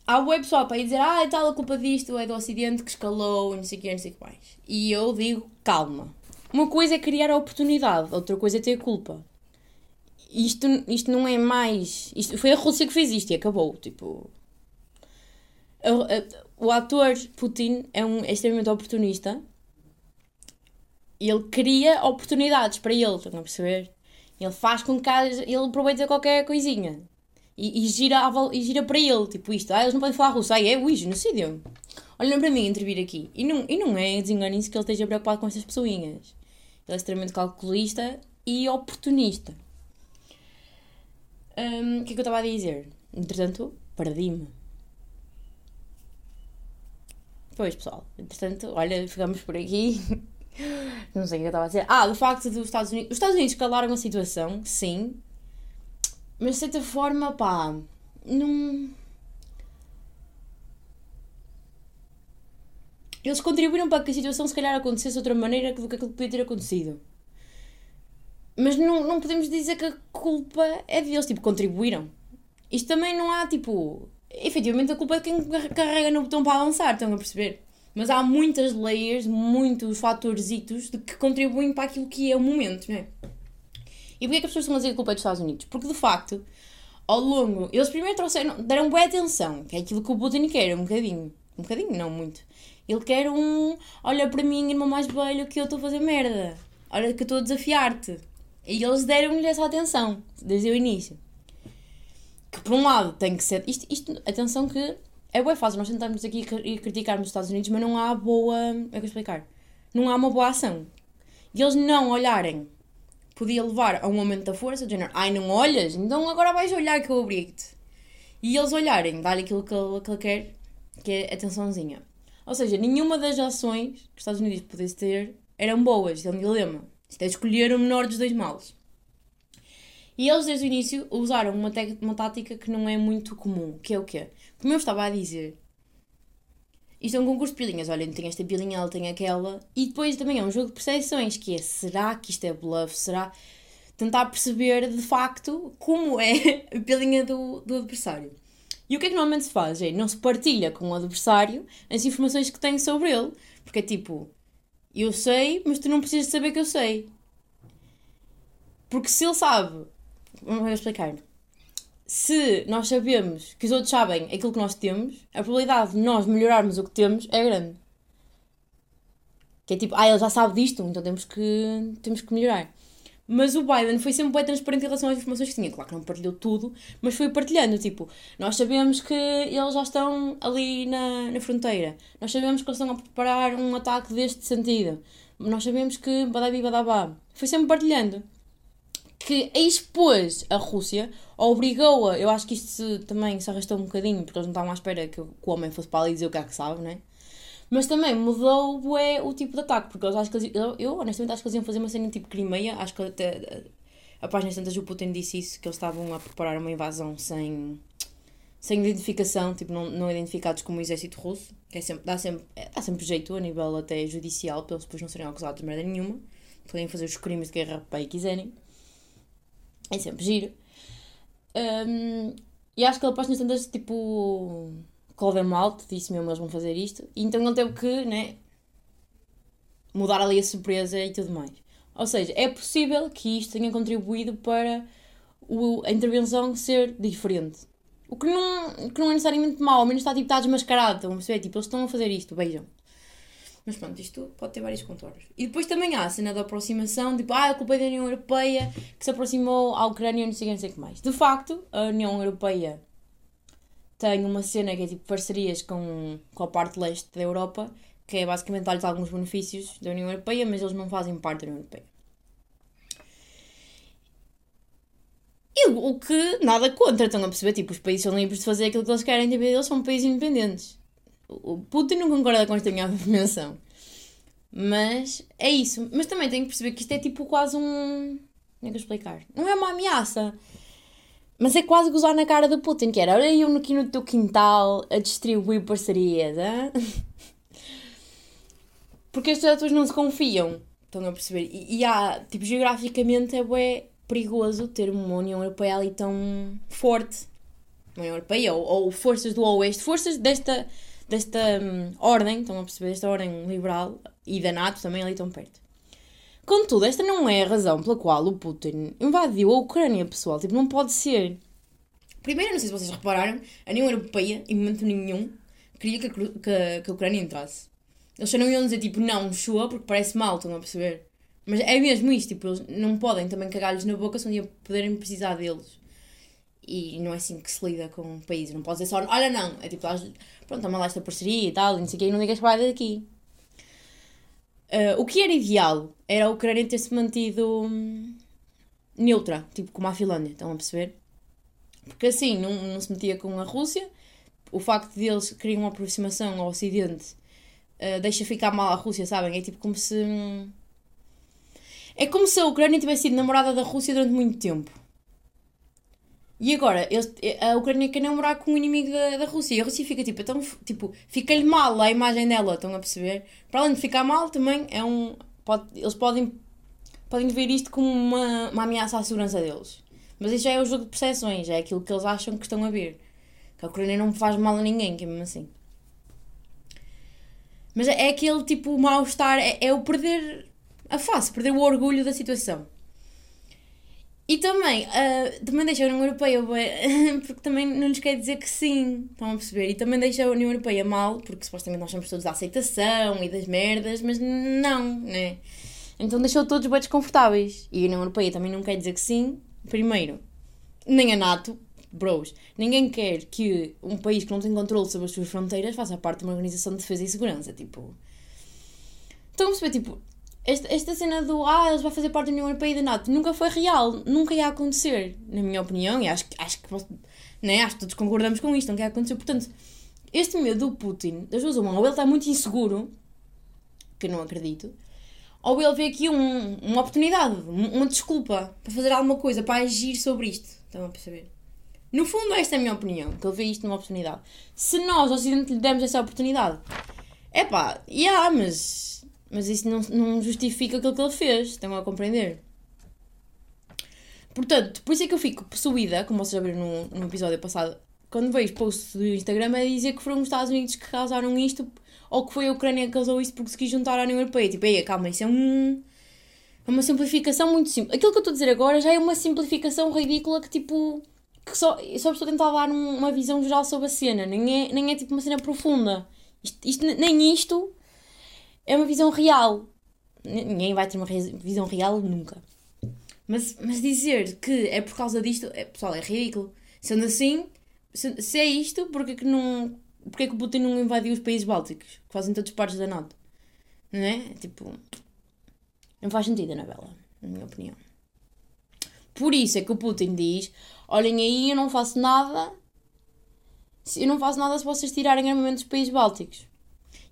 há web pessoal para ir dizer, ah, é tal a culpa disto, é do Ocidente que escalou, não sei o que, não sei o que mais. E eu digo, calma. Uma coisa é criar a oportunidade, outra coisa é ter culpa. Isto, isto não é mais. Isto, foi a Rússia que fez isto e acabou. Tipo. O ator Putin é, um, é extremamente oportunista. Ele cria oportunidades para ele, estão a perceber? Ele faz com que ele aproveite qualquer coisinha. E, e, gira, e gira para ele, tipo isto. Ah, eles não podem falar russo. Ah, é, ui, genocídio. Olhem para mim intervir aqui. E não, e não é desenganem-se que ele esteja preocupado com estas pessoinhas. Ele é extremamente calculista e oportunista. Um, o que é que eu estava a dizer? Entretanto, perdi-me. Pois, pessoal. Entretanto, olha, ficamos por aqui. Não sei o que eu estava a dizer. Ah, do facto dos Estados Unidos. Os Estados Unidos calaram a situação, sim. Mas de certa forma, pá. Não. Eles contribuíram para que a situação se calhar acontecesse de outra maneira do que aquilo podia ter acontecido. Mas não, não podemos dizer que a culpa é deles, tipo, contribuíram. Isto também não há, tipo. Efetivamente a culpa é de quem carrega no botão para avançar, estão a perceber? Mas há muitas layers, muitos fatorzitos de que contribuem para aquilo que é o momento, não é? E porquê é que as pessoas estão a dizer que culpa é dos Estados Unidos? Porque de facto, ao longo. Eles primeiro trouxeram. deram boa atenção, que é aquilo que o Putin quer, um bocadinho. Um bocadinho, não muito. Ele quer um. Olha para mim, irmão mais velho, que eu estou a fazer merda. Olha que eu estou a desafiar-te. E eles deram-lhe essa atenção, desde o início. Que por um lado tem que ser. Isto, isto atenção que é boa fácil nós tentarmos aqui e criticarmos os Estados Unidos, mas não há boa. É que explicar? Não há uma boa ação. E eles não olharem podia levar a um aumento da força, de género, ai não olhas, então agora vais olhar que eu obrigo-te. E eles olharem, dar-lhe aquilo que ele, que ele quer, que é atençãozinha. Ou seja, nenhuma das ações que os Estados Unidos pudesse ter eram boas, é um dilema. Isto é escolher o menor dos dois males. E eles, desde o início, usaram uma, uma tática que não é muito comum, que é o quê? Como eu estava a dizer, isto é um concurso de pilinhas. Olha, tem esta pilinha, ela tem aquela. E depois também é um jogo de percepções, que é, será que isto é bluff? Será... Tentar perceber, de facto, como é a pilinha do, do adversário. E o que é que normalmente se faz? É, não se partilha com o adversário as informações que tem sobre ele. Porque é tipo, eu sei, mas tu não precisas saber que eu sei. Porque se ele sabe... Vamos explicar se nós sabemos que os outros sabem aquilo que nós temos, a probabilidade de nós melhorarmos o que temos é grande. Que é tipo, ah, ele já sabe disto, então temos que, temos que melhorar. Mas o Biden foi sempre bem transparente em relação às informações que tinha. Claro que não partilhou tudo, mas foi partilhando. Tipo, nós sabemos que eles já estão ali na, na fronteira. Nós sabemos que eles estão a preparar um ataque deste sentido. Nós sabemos que badabi badabá. Foi sempre partilhando que expôs a Rússia, obrigou-a, eu acho que isto se, também se arrastou um bocadinho, porque eles não estavam à espera que, o homem fosse para ali dizer o que é que sabe, né? Mas também mudou o tipo de ataque, porque eu acho que eles, eu, eu, honestamente acho que eles iam fazer uma cena tipo Crimeia, acho que até a página tantas o Putin disse isso, que eles estavam a preparar uma invasão sem, sem identificação, tipo não, não identificados como exército russo, que é sempre, dá, sempre, é, dá sempre jeito a nível até judicial, para eles depois não serem acusados de merda nenhuma, podem fazer os crimes de guerra aí quiserem. É sempre giro. Um, e acho que ele pôs-nos tantas tipo. Clover Malt, disse mesmo, eles vão fazer isto. E então ele teve que, né? Mudar ali a surpresa e tudo mais. Ou seja, é possível que isto tenha contribuído para o, a intervenção ser diferente. O que não, que não é necessariamente mau, ao menos está tipo, está desmascarado. Estão a perceber? Tipo, eles estão a fazer isto, vejam. Mas pronto, isto pode ter vários contornos. E depois também há a cena da aproximação, tipo, ah, a culpa é da União Europeia que se aproximou à Ucrânia e não sei, o que mais. De facto, a União Europeia tem uma cena que é tipo parcerias com, com a parte leste da Europa, que é basicamente dar-lhes alguns benefícios da União Europeia, mas eles não fazem parte da União Europeia. E o que nada contra, estão a perceber? Tipo, os países são livres de fazer aquilo que eles querem, tipo, eles são países independentes. O Putin não concorda com esta minha afirmação. Mas é isso. Mas também tenho que perceber que isto é tipo quase um. Como é que eu explicar? Não é uma ameaça. Mas é quase gozar na cara do Putin, que era olha eu aqui no teu quintal a distribuir parcerias, hein? Porque as pessoas não se confiam. Estão a perceber? E, e há, tipo, geograficamente é perigoso ter uma União Europeia ali tão forte. União Europeia ou, ou forças do Oeste, forças desta, desta hum, ordem, estão a perceber, desta ordem liberal e da NATO também ali tão perto. Contudo, esta não é a razão pela qual o Putin invadiu a Ucrânia, pessoal. Tipo, não pode ser. Primeiro, não sei se vocês repararam, a União Europeia, em momento nenhum, queria que a, que, que a Ucrânia entrasse. Eles só não iam dizer, tipo, não, chua, porque parece mal, estão a perceber? Mas é mesmo isto, tipo, eles não podem também cagar-lhes na boca se um dia poderem precisar deles. E não é assim que se lida com um país. Não pode dizer só, olha, não. É tipo, pronto, toma lá esta parceria e tal, e não sei o quê, e não digas vai daqui. Uh, o que era ideal era a Ucrânia ter-se mantido hum, neutra, tipo como a Finlândia, estão a perceber? Porque assim não, não se metia com a Rússia. O facto de eles querem uma aproximação ao Ocidente uh, deixa ficar mal a Rússia, sabem? É tipo como se. Hum, é como se a Ucrânia tivesse sido namorada da Rússia durante muito tempo. E agora, a Ucrânia quer namorar com o inimigo da, da Rússia. E a Rússia fica tipo, então, tipo, fica-lhe mal a imagem dela, estão a perceber? Para além de ficar mal, também é um. Pode, eles podem, podem ver isto como uma, uma ameaça à segurança deles. Mas isso já é o jogo de percepções, é aquilo que eles acham que estão a ver. Que a Ucrânia não faz mal a ninguém, que é mesmo assim. Mas é, é aquele tipo mal-estar, é, é o perder a face, perder o orgulho da situação. E também, uh, também deixa a União Europeia, porque também não lhes quer dizer que sim, estão a perceber? E também deixa a União Europeia mal, porque supostamente nós somos todos da aceitação e das merdas, mas não, né? Então deixou todos bem desconfortáveis. E a União Europeia também não quer dizer que sim, primeiro, nem a NATO, bros, ninguém quer que um país que não tem controle sobre as suas fronteiras faça parte de uma organização de defesa e segurança, tipo... Estão a perceber, tipo, esta, esta cena do ah, eles vão fazer parte da União Europeia e da NATO nunca foi real, nunca ia acontecer, na minha opinião, e acho, acho, que, né, acho que todos concordamos com isto, nunca ia acontecer. Portanto, este medo do Putin, das duas uma, ou ele está muito inseguro, que não acredito, ou ele vê aqui um, uma oportunidade, uma desculpa para fazer alguma coisa, para agir sobre isto. Estão a perceber? No fundo, esta é a minha opinião, que ele vê isto numa oportunidade. Se nós, Ocidente, lhe demos essa oportunidade, é pá, yeah, mas mas isso não, não justifica aquilo que ele fez, estão a compreender? Portanto, por isso é que eu fico possuída, como vocês já viram no, no episódio passado, quando vejo posts do Instagram a dizer que foram os Estados Unidos que causaram isto, ou que foi a Ucrânia que causou isto porque se quis juntar à União Europeia. Tipo, aí, calma, isso é um. É uma simplificação muito simples. Aquilo que eu estou a dizer agora já é uma simplificação ridícula que, tipo. que só, só estou a tentar dar uma visão geral sobre a cena, nem é, nem é tipo uma cena profunda. Isto, isto, nem isto é uma visão real. Ninguém vai ter uma visão real nunca. Mas, mas dizer que é por causa disto, é, pessoal, é ridículo. Sendo assim, se, se é isto, porque que não. Porque que o Putin não invadiu os países bálticos, que fazem todos partes da NATO? Não é? Tipo. Não faz sentido, Anabela, na minha opinião. Por isso é que o Putin diz: olhem aí, eu não faço nada. Eu não faço nada se vocês tirarem armamento dos países bálticos.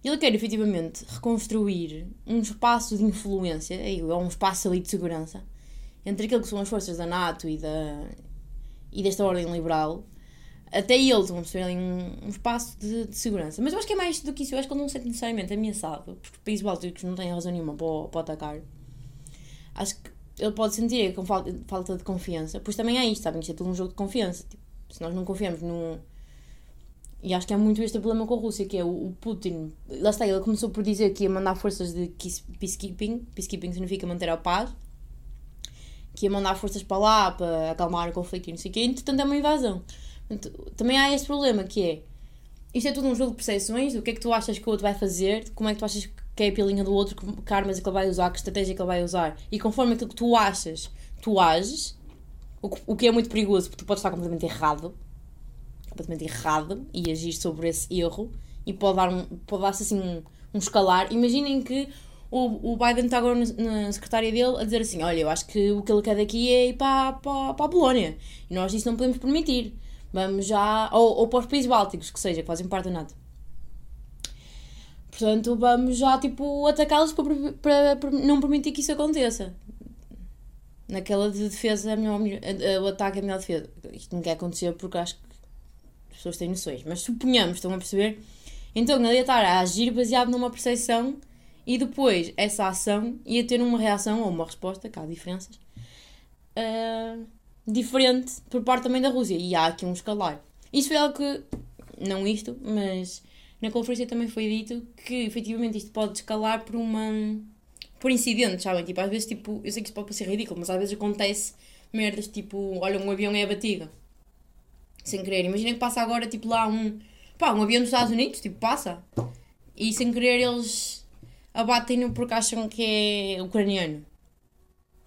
Ele quer efetivamente reconstruir um espaço de influência, é, ou um espaço ali de segurança, entre aquilo que são as forças da NATO e, da, e desta ordem liberal, até ele, estão a perceber ali um, um espaço de, de, segurança. Mas eu acho que é mais do que isso, eu acho que ele não se sente necessariamente ameaçado, porque países bálticos não têm razão nenhuma para, para atacar. Acho que ele pode sentir com falta, falta de confiança, pois também é isto, sabem? Isto é tudo um jogo de confiança. Tipo, se nós não confiamos num e acho que é muito este o problema com a Rússia, que é o, o Putin. Lá está, ele começou por dizer que ia mandar forças de peacekeeping. Peacekeeping significa manter a paz. Que ia mandar forças para lá para acalmar o conflito e não sei o quê. Entretanto, é uma invasão. Também há este problema que é. Isto é tudo um jogo de percepções. O que é que tu achas que o outro vai fazer? Como é que tu achas que é a pilinha do outro? Que armas é que ele vai usar? Que estratégia é que ele vai usar? E conforme aquilo que tu achas, tu ages. O, o que é muito perigoso, porque tu podes estar completamente errado completamente errado e agir sobre esse erro e pode dar um, pode dar-se assim um, um escalar. Imaginem que o, o Biden está agora na, na secretária dele a dizer assim: Olha, eu acho que o que ele quer daqui é ir para, para, para a Polónia e nós isso não podemos permitir. Vamos já. Ou, ou para os países bálticos, que seja, que fazem parte da NATO. Portanto, vamos já tipo atacá-los para, para, para, não permitir que isso aconteça. Naquela de defesa, a melhor, o ataque é a melhor defesa. Isto não quer acontecer porque acho que as pessoas têm noções, mas suponhamos, estão a perceber? Então ele ia estar a agir baseado numa percepção e depois essa ação ia ter uma reação ou uma resposta, que há diferenças, uh, diferente por parte também da Rússia. E há aqui um escalar. Isso foi algo que, não isto, mas na conferência também foi dito que efetivamente isto pode escalar por uma. por incidentes, sabem? Tipo, às vezes, tipo, eu sei que isto pode parecer ridículo, mas às vezes acontece merdas tipo, olha, um avião é abatido. Sem querer. Imagina que passa agora, tipo, lá um. pá, um avião dos Estados Unidos, tipo, passa. E sem querer eles abatem-no porque acham que é ucraniano.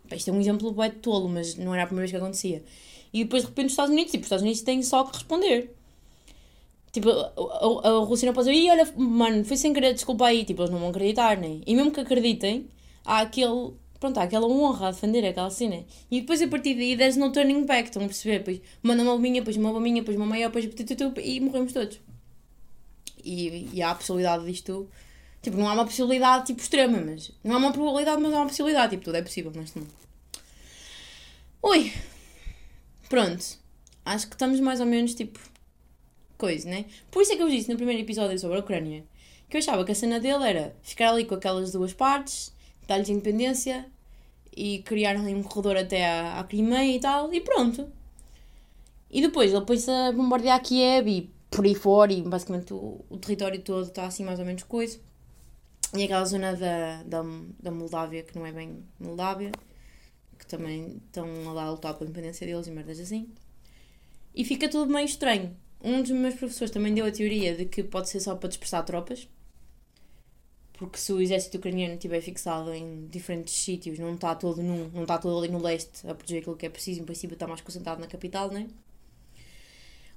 Pá, isto é um exemplo bem tolo, mas não era a primeira vez que acontecia. E depois de repente os Estados Unidos, tipo, os Estados Unidos têm só que responder. Tipo, a, a, a Rússia não pode dizer, e olha, mano, foi sem querer, desculpa aí, tipo, eles não vão acreditar, nem. E mesmo que acreditem, há aquele, pronto, há aquela honra a defender aquela cena. E depois a partir daí there's no turning back, estão a perceber? Pois manda uma bombinha, depois uma bombinha, depois uma maior, depois e morremos todos. E, e há a possibilidade disto, tipo, não há uma possibilidade, tipo, extrema, mas, não há uma probabilidade, mas há uma possibilidade, tipo, tudo é possível neste mundo. Ui, pronto, acho que estamos mais ou menos, tipo, coisa, né? Por isso é que eu disse no primeiro episódio sobre a Ucrânia que eu achava que a cena dele era ficar ali com aquelas duas partes, dar-lhes independência e criar ali um corredor até à, à Crimeia e tal, e pronto. E depois ele pôs-se a bombardear Kiev e por aí fora, e basicamente o, o território todo está assim mais ou menos coisa. E aquela zona da, da, da Moldávia, que não é bem Moldávia, que também estão lá a lutar pela independência deles e merdas assim. E fica tudo meio estranho. Um dos meus professores também deu a teoria de que pode ser só para dispersar tropas. Porque se o exército ucraniano estiver fixado em diferentes sítios, não está todo num, não está todo ali no leste a proteger aquilo que é preciso, em princípio está mais concentrado na capital, né?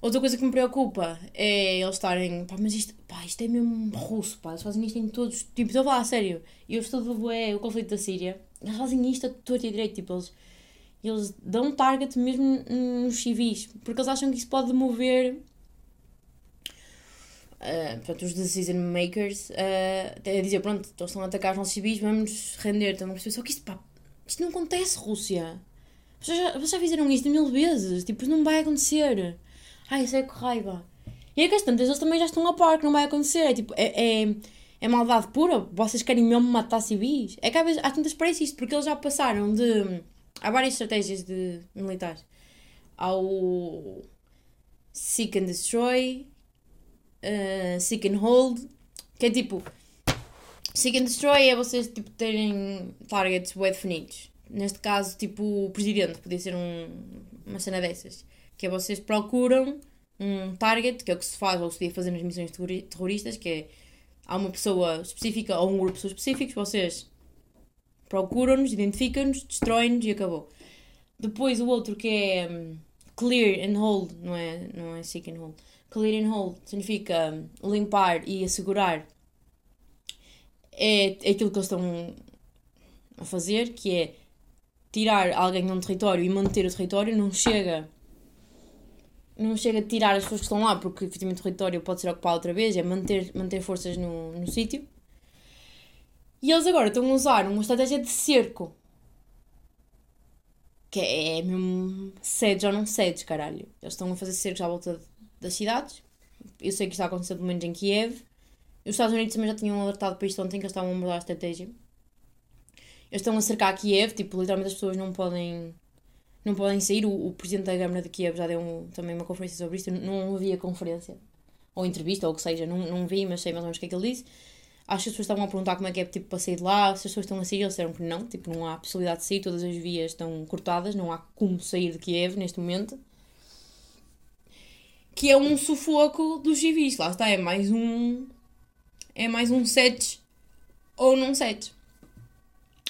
Outra coisa que me preocupa é eles estarem, pá, mas isto, pá, isto é mesmo russo, pá, eles fazem isto em todos, tipo, estou a falar a sério, eu estudo é, o conflito da Síria, eles fazem isto a torto e direito, tipo, eles, eles dão target mesmo nos civis, porque eles acham que isso pode mover Portanto, os decision makers uh, a dizer, pronto, estão a atacar os nossos civis, vamos render, estão a perceber, só que isto, pá, isto não acontece, Rússia. Vocês já, vocês já fizeram isto mil vezes, tipo, não vai acontecer. Ai, isso é com raiva. E é que as tantas, eles também já estão a par que não vai acontecer, é tipo, é, é, é maldade pura, vocês querem mesmo matar civis. É que às vezes, tantas parece isto, porque eles já passaram de... Há várias estratégias de militares. Ao seek and destroy, uh, Seek and Hold, que é tipo. Seek and Destroy é vocês tipo, terem targets bem definidos. Neste caso, tipo, o presidente podia ser um, uma cena dessas. Que é vocês procuram um target, que é o que se faz ou se podia fazer nas missões terroristas, que é há uma pessoa específica ou um grupo de pessoas específicos, vocês procuram-nos, identificam-nos, destroem-nos e acabou. Depois o outro que é um, clear and hold, não é, não é seek and hold, Clear and hold significa limpar e assegurar. É, é aquilo que eles estão a fazer, que é tirar alguém de um território e manter o território, não chega não chega a tirar as pessoas que estão lá, porque efetivamente o território pode ser ocupado outra vez, é manter, manter forças no, no sítio. E eles agora estão a usar uma estratégia de cerco. Que é mesmo sedes ou não sedes, caralho. Eles estão a fazer cercos à volta das cidades. Eu sei que está acontecendo pelo menos em Kiev. Os Estados Unidos também já tinham alertado para isto ontem que eles estavam a mudar a estratégia. Eles estão a cercar Kiev, tipo, literalmente as pessoas não podem não podem sair. O, o presidente da Câmara de Kiev já deu um, também uma conferência sobre isto. Não havia conferência, ou entrevista, ou o que seja, não, não vi, mas sei mais ou menos o que é que ele disse. Acho que as pessoas estavam a perguntar como é que é tipo, para sair de lá, se as pessoas estão a sair, eles disseram que não, tipo, não há possibilidade de sair, todas as vias estão cortadas, não há como sair de Kiev neste momento que é um sufoco dos civis. Lá está, é mais um. É mais um set ou não set.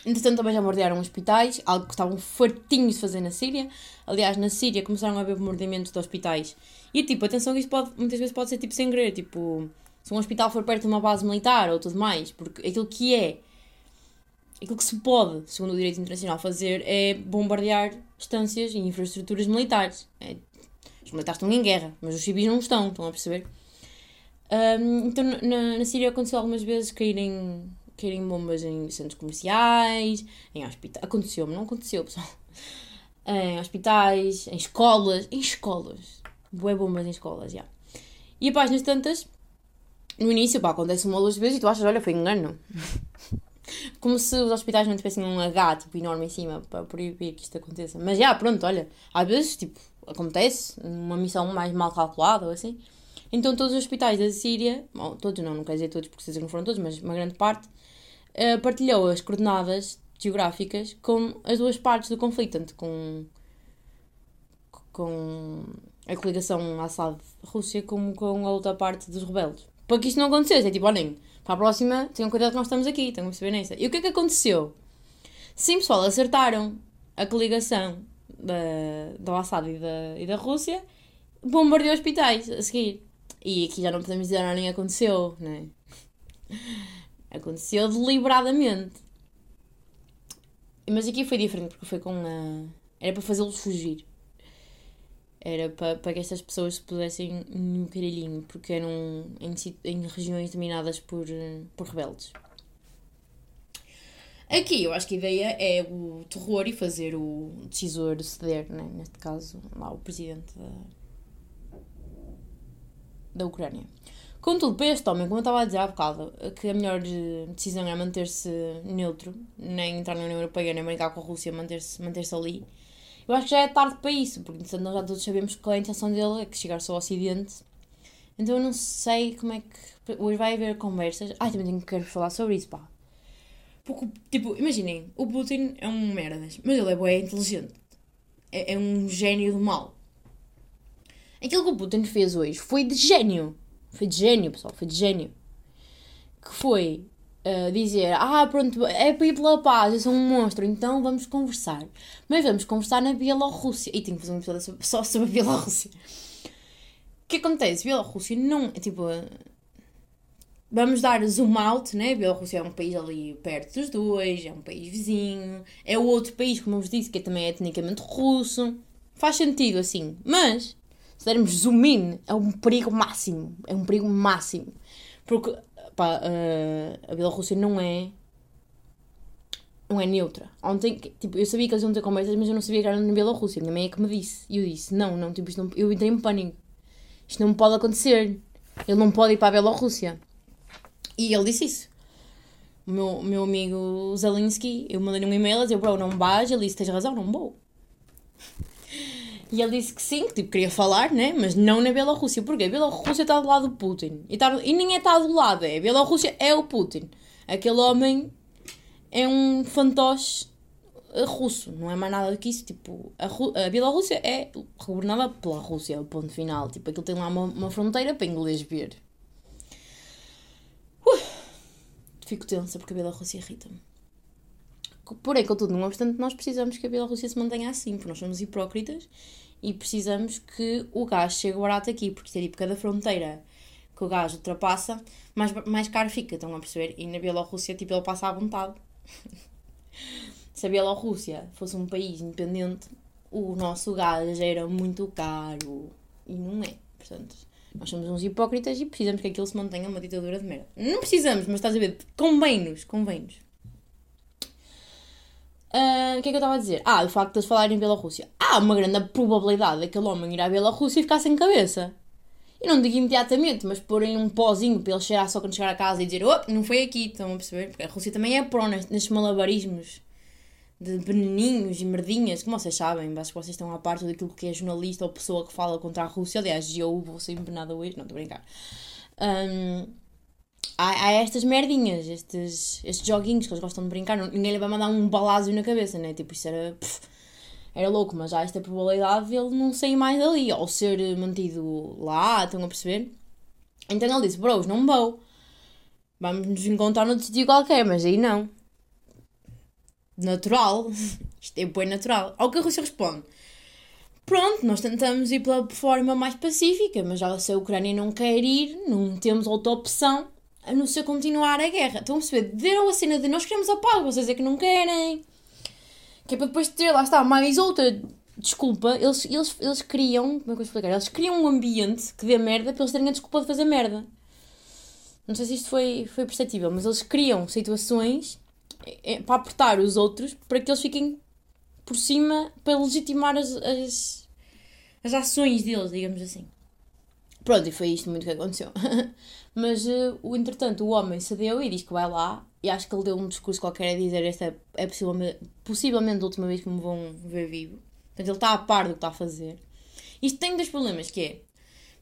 Entretanto, também já bordearam hospitais, algo que estavam fartinhos de fazer na Síria. Aliás, na Síria começaram a haver bombardeamentos de hospitais. E tipo, atenção que isto pode, muitas vezes pode ser tipo sem querer, tipo, se um hospital for perto de uma base militar ou tudo mais, porque aquilo que é, aquilo que se pode, segundo o direito internacional, fazer é bombardear estâncias e infraestruturas militares. É militares estão em guerra, mas os civis não estão, estão a perceber? Um, então na, na Síria aconteceu algumas vezes caírem, caírem bombas em centros comerciais, em hospitais. Aconteceu-me, não aconteceu, pessoal. Em hospitais, em escolas, em escolas. Boé bombas em escolas, já. Yeah. E a páginas tantas, no início, pá, acontece uma ou duas vezes e tu achas, olha, foi engano. Como se os hospitais não tivessem um H, tipo, enorme em cima para proibir que isto aconteça. Mas já, pronto, olha, às vezes, tipo, acontece, uma missão mais mal calculada ou assim. Então todos os hospitais da Síria, bom, todos não, não quer dizer todos porque vocês não foram todos, mas uma grande parte, uh, partilhou as coordenadas geográficas com as duas partes do conflito, tanto com, com a coligação Assad-Rússia como com a outra parte dos rebeldes. Para que isto não acontecesse, é tipo, olhem, para a próxima, tenham cuidado que nós estamos aqui, estão a perceber nessa. E o que é que aconteceu? Sim, pessoal, acertaram a coligação da, do Assad e da, e da Rússia, bombardeou hospitais a seguir. E aqui já não podemos dizer nada nem aconteceu, né? Aconteceu deliberadamente. Mas aqui foi diferente porque foi com a. Era para fazê-los fugir. Era para, para que estas pessoas se pudessem no caralhinho, porque eram em, em regiões dominadas por, por rebeldes. Aqui eu acho que a ideia é o terror e fazer o decisor ceder, né? neste caso, lá o presidente da, da Ucrânia. Contudo, para este homem, como eu estava a dizer há bocado, que a melhor decisão é manter-se neutro, nem entrar na União Europeia, nem brincar com a Rússia, manter-se manter ali. Eu acho que já é tarde para isso, porque nós já todos sabemos que a intenção dele é que chegar-se ao Ocidente. Então eu não sei como é que. Hoje vai haver conversas. Ai, também tenho que falar sobre isso, pá. Porque, tipo, imaginem, o Putin é um merdas, mas ele é bem inteligente. É, é um gênio do mal. Aquilo que o Putin fez hoje foi de gênio. Foi de gênio, pessoal, foi de gênio. Que foi uh, dizer: Ah, pronto, é para ir pela paz, eu sou um monstro, então vamos conversar. Mas vamos conversar na Bielorrússia. E tenho que fazer um episódio só sobre a Bielorrússia. O que acontece? Bielorrússia não. Tipo, Vamos dar zoom out, né? A Bielorrússia é um país ali perto dos dois, é um país vizinho, é o outro país, como eu vos disse, que também é etnicamente russo. Faz sentido assim. Mas, se dermos zoom in, é um perigo máximo. É um perigo máximo. Porque, pá, uh, a Bielorrússia não é. Não é neutra. Ontem, tipo, eu sabia que eles iam ter conversas, mas eu não sabia que era na Bielorrússia. Minha mãe é que me disse. E eu disse: não, não, tipo, não, eu entrei em pânico. Isto não pode acontecer. Ele não pode ir para a Bielorrússia. E ele disse isso. O meu, meu amigo Zelensky, eu mandei-lhe um e-mail a dizer, bro, não vais. Ele disse, tens razão, não vou. E ele disse que sim, que tipo, queria falar, né? Mas não na Bielorrússia. Porquê? A Bielorrússia está do lado do Putin. E, tá, e nem é está do lado, é. A Bielorrússia é o Putin. Aquele homem é um fantoche russo. Não é mais nada do que isso. Tipo, a, Ru a Bielorrússia é governada pela Rússia, ponto final. Tipo, aquilo tem lá uma, uma fronteira para inglês ver. Fico tensa porque a Bielorrússia irrita-me. Porém, contudo, não obstante, nós precisamos que a Bielorrússia se mantenha assim, porque nós somos hipócritas e precisamos que o gás chegue barato aqui, porque é tipo cada fronteira que o gás ultrapassa, mais, mais caro fica, estão a perceber? E na Bielorrússia, tipo, ele passa à vontade. se a Bielorrússia fosse um país independente, o nosso gás era muito caro. E não é. Portanto, nós somos uns hipócritas e precisamos que aquilo se mantenha uma ditadura de merda. Não precisamos, mas estás a ver? Convém-nos, convém-nos. Uh, o que é que eu estava a dizer? Ah, o facto de eles falarem em Bielorrússia. Há uma grande probabilidade daquele homem ir à Bielorrússia e ficar sem cabeça. E não digo imediatamente, mas porem um pozinho para ele cheirar só quando chegar a casa e dizer oh, não foi aqui, estão a perceber? Porque a Rússia também é pró nestes malabarismos de veneninhos e merdinhas, como vocês sabem, acho que vocês estão à parte daquilo que é jornalista ou pessoa que fala contra a Rússia. Aliás, eu vou ser empenada hoje, não estou a brincar. Um, há, há, estas merdinhas, estes, estes joguinhos que eles gostam de brincar. Ninguém lhe vai mandar um balásio na cabeça, né? Tipo, isso era. Era louco, mas há esta probabilidade de ele não sair mais dali ou ser mantido lá, estão a perceber? Então ele disse: Bros, não vou. Vamos nos encontrar no sítio qualquer, mas aí não natural. Isto é bem natural. Ao que a Rússia responde: Pronto, nós tentamos ir pela forma mais pacífica, mas já se a Ucrânia não quer ir, não temos outra opção a não ser continuar a guerra. Estão a perceber? Deram a cena de nós queremos a paz, vocês é que não querem. Que é para depois ter, lá está, mais outra desculpa. Eles, eles, eles criam, como é que eu explicar? Eles criam um ambiente que dê merda para eles terem a desculpa de fazer merda. Não sei se isto foi, foi perceptível, mas eles criam situações para apertar os outros para que eles fiquem por cima para legitimar as, as, as ações deles, digamos assim. Pronto, e foi isto muito que aconteceu. Mas, uh, o, entretanto, o homem cedeu e diz que vai lá. E acho que ele deu um discurso qualquer a dizer: Esta é possivelmente, possivelmente a última vez que me vão ver vivo. Portanto, ele está a par do que está a fazer. Isto tem dois problemas, que é...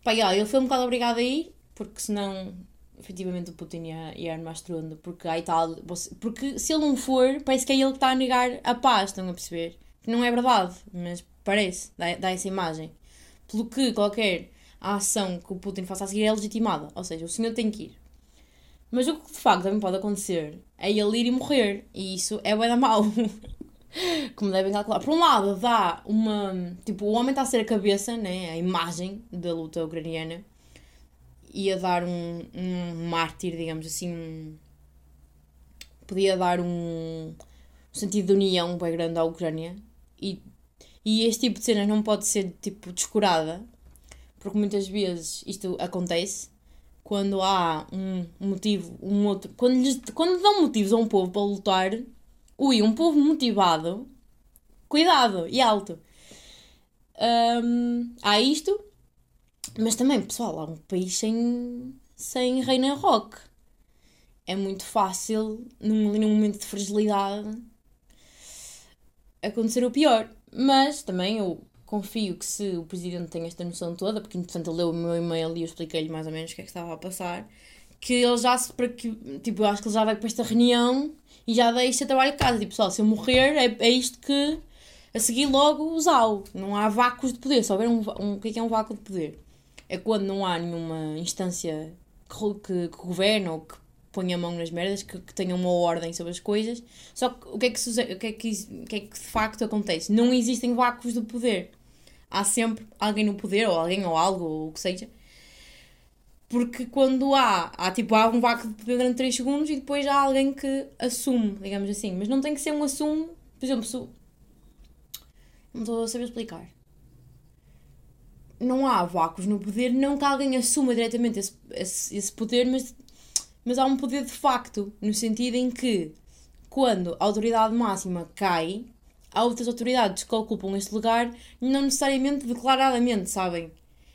Pá, ele foi um bocado obrigado a ir, porque senão, efetivamente, o Putin ia, ia armar estrondo, porque aí tal... Porque se ele não for, parece que é ele que está a negar a paz, estão a perceber? Não é verdade, mas parece, dá, dá essa imagem. Pelo que qualquer ação que o Putin faça a seguir é legitimada, ou seja, o senhor tem que ir. Mas o que de facto também pode acontecer é ele ir e morrer, e isso é bem da mal. Como devem calcular. Por um lado, dá uma. Tipo, o homem está a ser a cabeça, né? A imagem da luta ucraniana. E a dar um, um mártir, digamos assim. Um, podia dar um, um sentido de união bem grande à Ucrânia. E, e este tipo de cenas não pode ser, tipo, descurada. Porque muitas vezes isto acontece quando há um motivo, um outro. Quando, lhes, quando dão motivos a um povo para lutar Ui, um povo motivado, cuidado e alto. Um, há isto, mas também, pessoal, há um país sem, sem reina rock. É muito fácil, num, num momento de fragilidade, acontecer o pior. Mas também eu confio que se o presidente tem esta noção toda, porque entretanto ele leu o meu e-mail e eu expliquei-lhe mais ou menos o que é que estava a passar, que ele já se. Para que, tipo, eu acho que ele já vai para esta reunião e já deixa trabalho de casa. Tipo, pessoal, se eu morrer, é, é isto que a seguir logo usá-lo. Não há vácuos de poder. Se houver um, um. O que é, que é um vácuo de poder? É quando não há nenhuma instância que, que, que governa ou que ponha a mão nas merdas, que, que tenha uma ordem sobre as coisas. Só que o que é que, o que, é que, o que, é que de facto acontece? Não existem vácuos de poder. Há sempre alguém no poder, ou alguém, ou algo, ou o que seja, porque quando há, há tipo, há um vácuo de poder durante 3 segundos e depois há alguém que assume, digamos assim. Mas não tem que ser um assume, por exemplo, se... não estou a saber explicar. Não há vácuos no poder, não que alguém assuma diretamente esse, esse, esse poder, mas, mas há um poder de facto, no sentido em que quando a autoridade máxima cai, há outras autoridades que ocupam este lugar, não necessariamente declaradamente, sabem?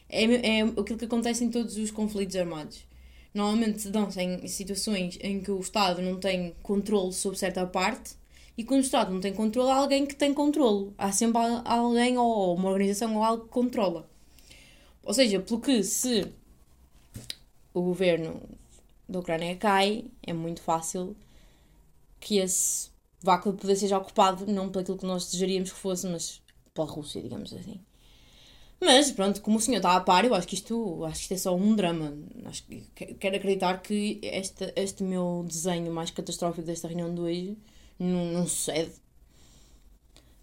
É, é aquilo que acontece em todos os conflitos armados. Normalmente se dão-se em situações em que o Estado não tem controle sobre certa parte e quando o Estado não tem controle, há alguém que tem controle. Há sempre alguém ou uma organização ou algo que controla. Ou seja, pelo que se o governo da Ucrânia cai, é muito fácil que esse vácuo de poder seja ocupado não por aquilo que nós desejaríamos que fosse, mas pela Rússia, digamos assim. Mas pronto, como o senhor está a par, eu acho que isto, acho que isto é só um drama. Acho que, quero acreditar que este, este meu desenho mais catastrófico desta reunião de hoje não, não cede.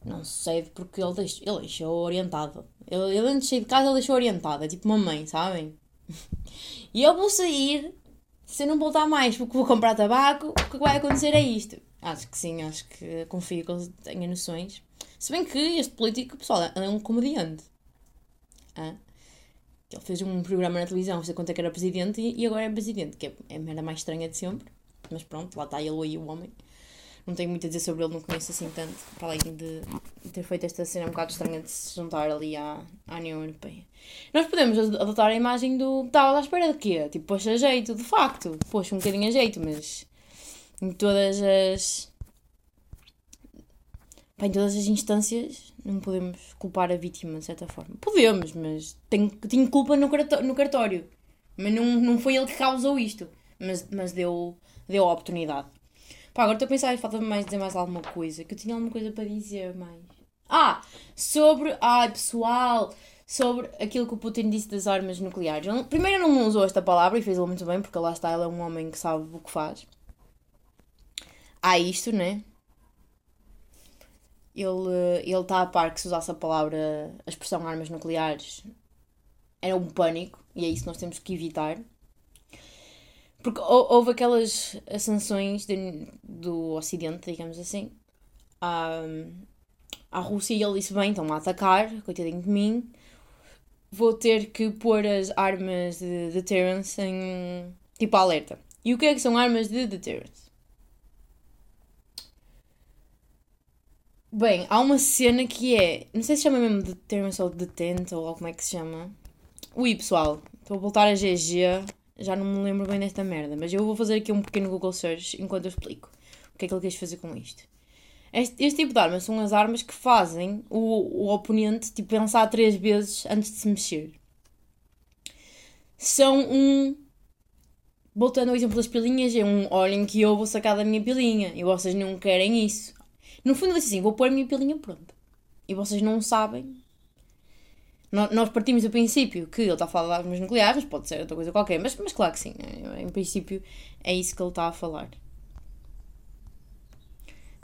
Não cede porque ele, deixou, ele deixou orientado. Ele, ele antes de sair de casa ele deixou orientado. É tipo uma mãe, sabem? E eu vou sair, se eu não voltar mais porque vou comprar tabaco, o que vai acontecer é isto. Acho que sim, acho que confio que ele tenha noções. Se bem que este político, pessoal, é um comediante. Ah, ele fez um programa na televisão, a conta que era presidente e, e agora é presidente, que é, é a merda mais estranha de sempre. Mas pronto, lá está ele aí, o homem. Não tenho muito a dizer sobre ele, não conheço assim tanto, para além de ter feito esta cena um bocado estranha de se juntar ali à, à União Europeia. Nós podemos adotar a imagem do. Estava à espera de quê? Tipo, poxa jeito, de facto, poxa um bocadinho a jeito, mas em todas as em todas as instâncias não podemos culpar a vítima de certa forma. Podemos, mas tenho, tenho culpa no, no cartório. Mas não, não foi ele que causou isto. Mas, mas deu, deu a oportunidade. Pá, agora estou a pensar, falta-me mais dizer mais alguma coisa. Que eu tinha alguma coisa para dizer mais. Ah! Sobre. Ai, pessoal! Sobre aquilo que o Putin disse das armas nucleares. Ele, primeiro não usou esta palavra e fez-o muito bem, porque lá está, ele é um homem que sabe o que faz. Há isto, né? ele ele está a par que se usasse a palavra, a expressão armas nucleares, era um pânico e é isso que nós temos que evitar. Porque houve aquelas sanções de, do Ocidente, digamos assim, à, à Rússia e ele disse: Bem, estão-me a atacar, coitadinho de mim, vou ter que pôr as armas de deterrence em tipo alerta. E o que é que são armas de deterrence? Bem, há uma cena que é. Não sei se chama mesmo de termos ou detente ou como é que se chama. Ui, pessoal, estou a voltar a GG. Já não me lembro bem desta merda, mas eu vou fazer aqui um pequeno Google Search enquanto eu explico o que é que ele quis fazer com isto. Este, este tipo de armas são as armas que fazem o, o oponente tipo, pensar três vezes antes de se mexer. São um. Voltando ao exemplo das pilinhas, é um olhem que eu vou sacar da minha pilinha e vocês não querem isso. No fundo, é assim: vou pôr a minha pilinha pronta. E vocês não sabem. Nós partimos do princípio que ele está a falar de armas nucleares, pode ser outra coisa qualquer, mas, mas claro que sim. Né? Em princípio, é isso que ele está a falar.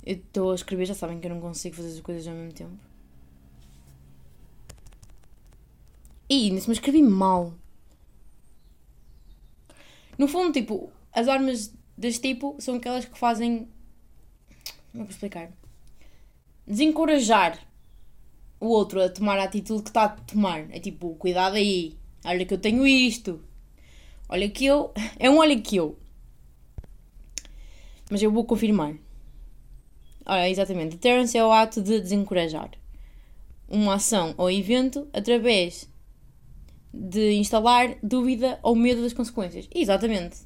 Eu estou a escrever, já sabem que eu não consigo fazer as coisas ao mesmo tempo. E me escrevi mal. No fundo, tipo, as armas deste tipo são aquelas que fazem. Como é que explicar? Desencorajar o outro a tomar a atitude que está a tomar. É tipo, cuidado aí. Olha que eu tenho isto. Olha que eu. É um olha que eu. Mas eu vou confirmar. Ora, exatamente. Deterrence é o ato de desencorajar uma ação ou evento através de instalar dúvida ou medo das consequências. Exatamente.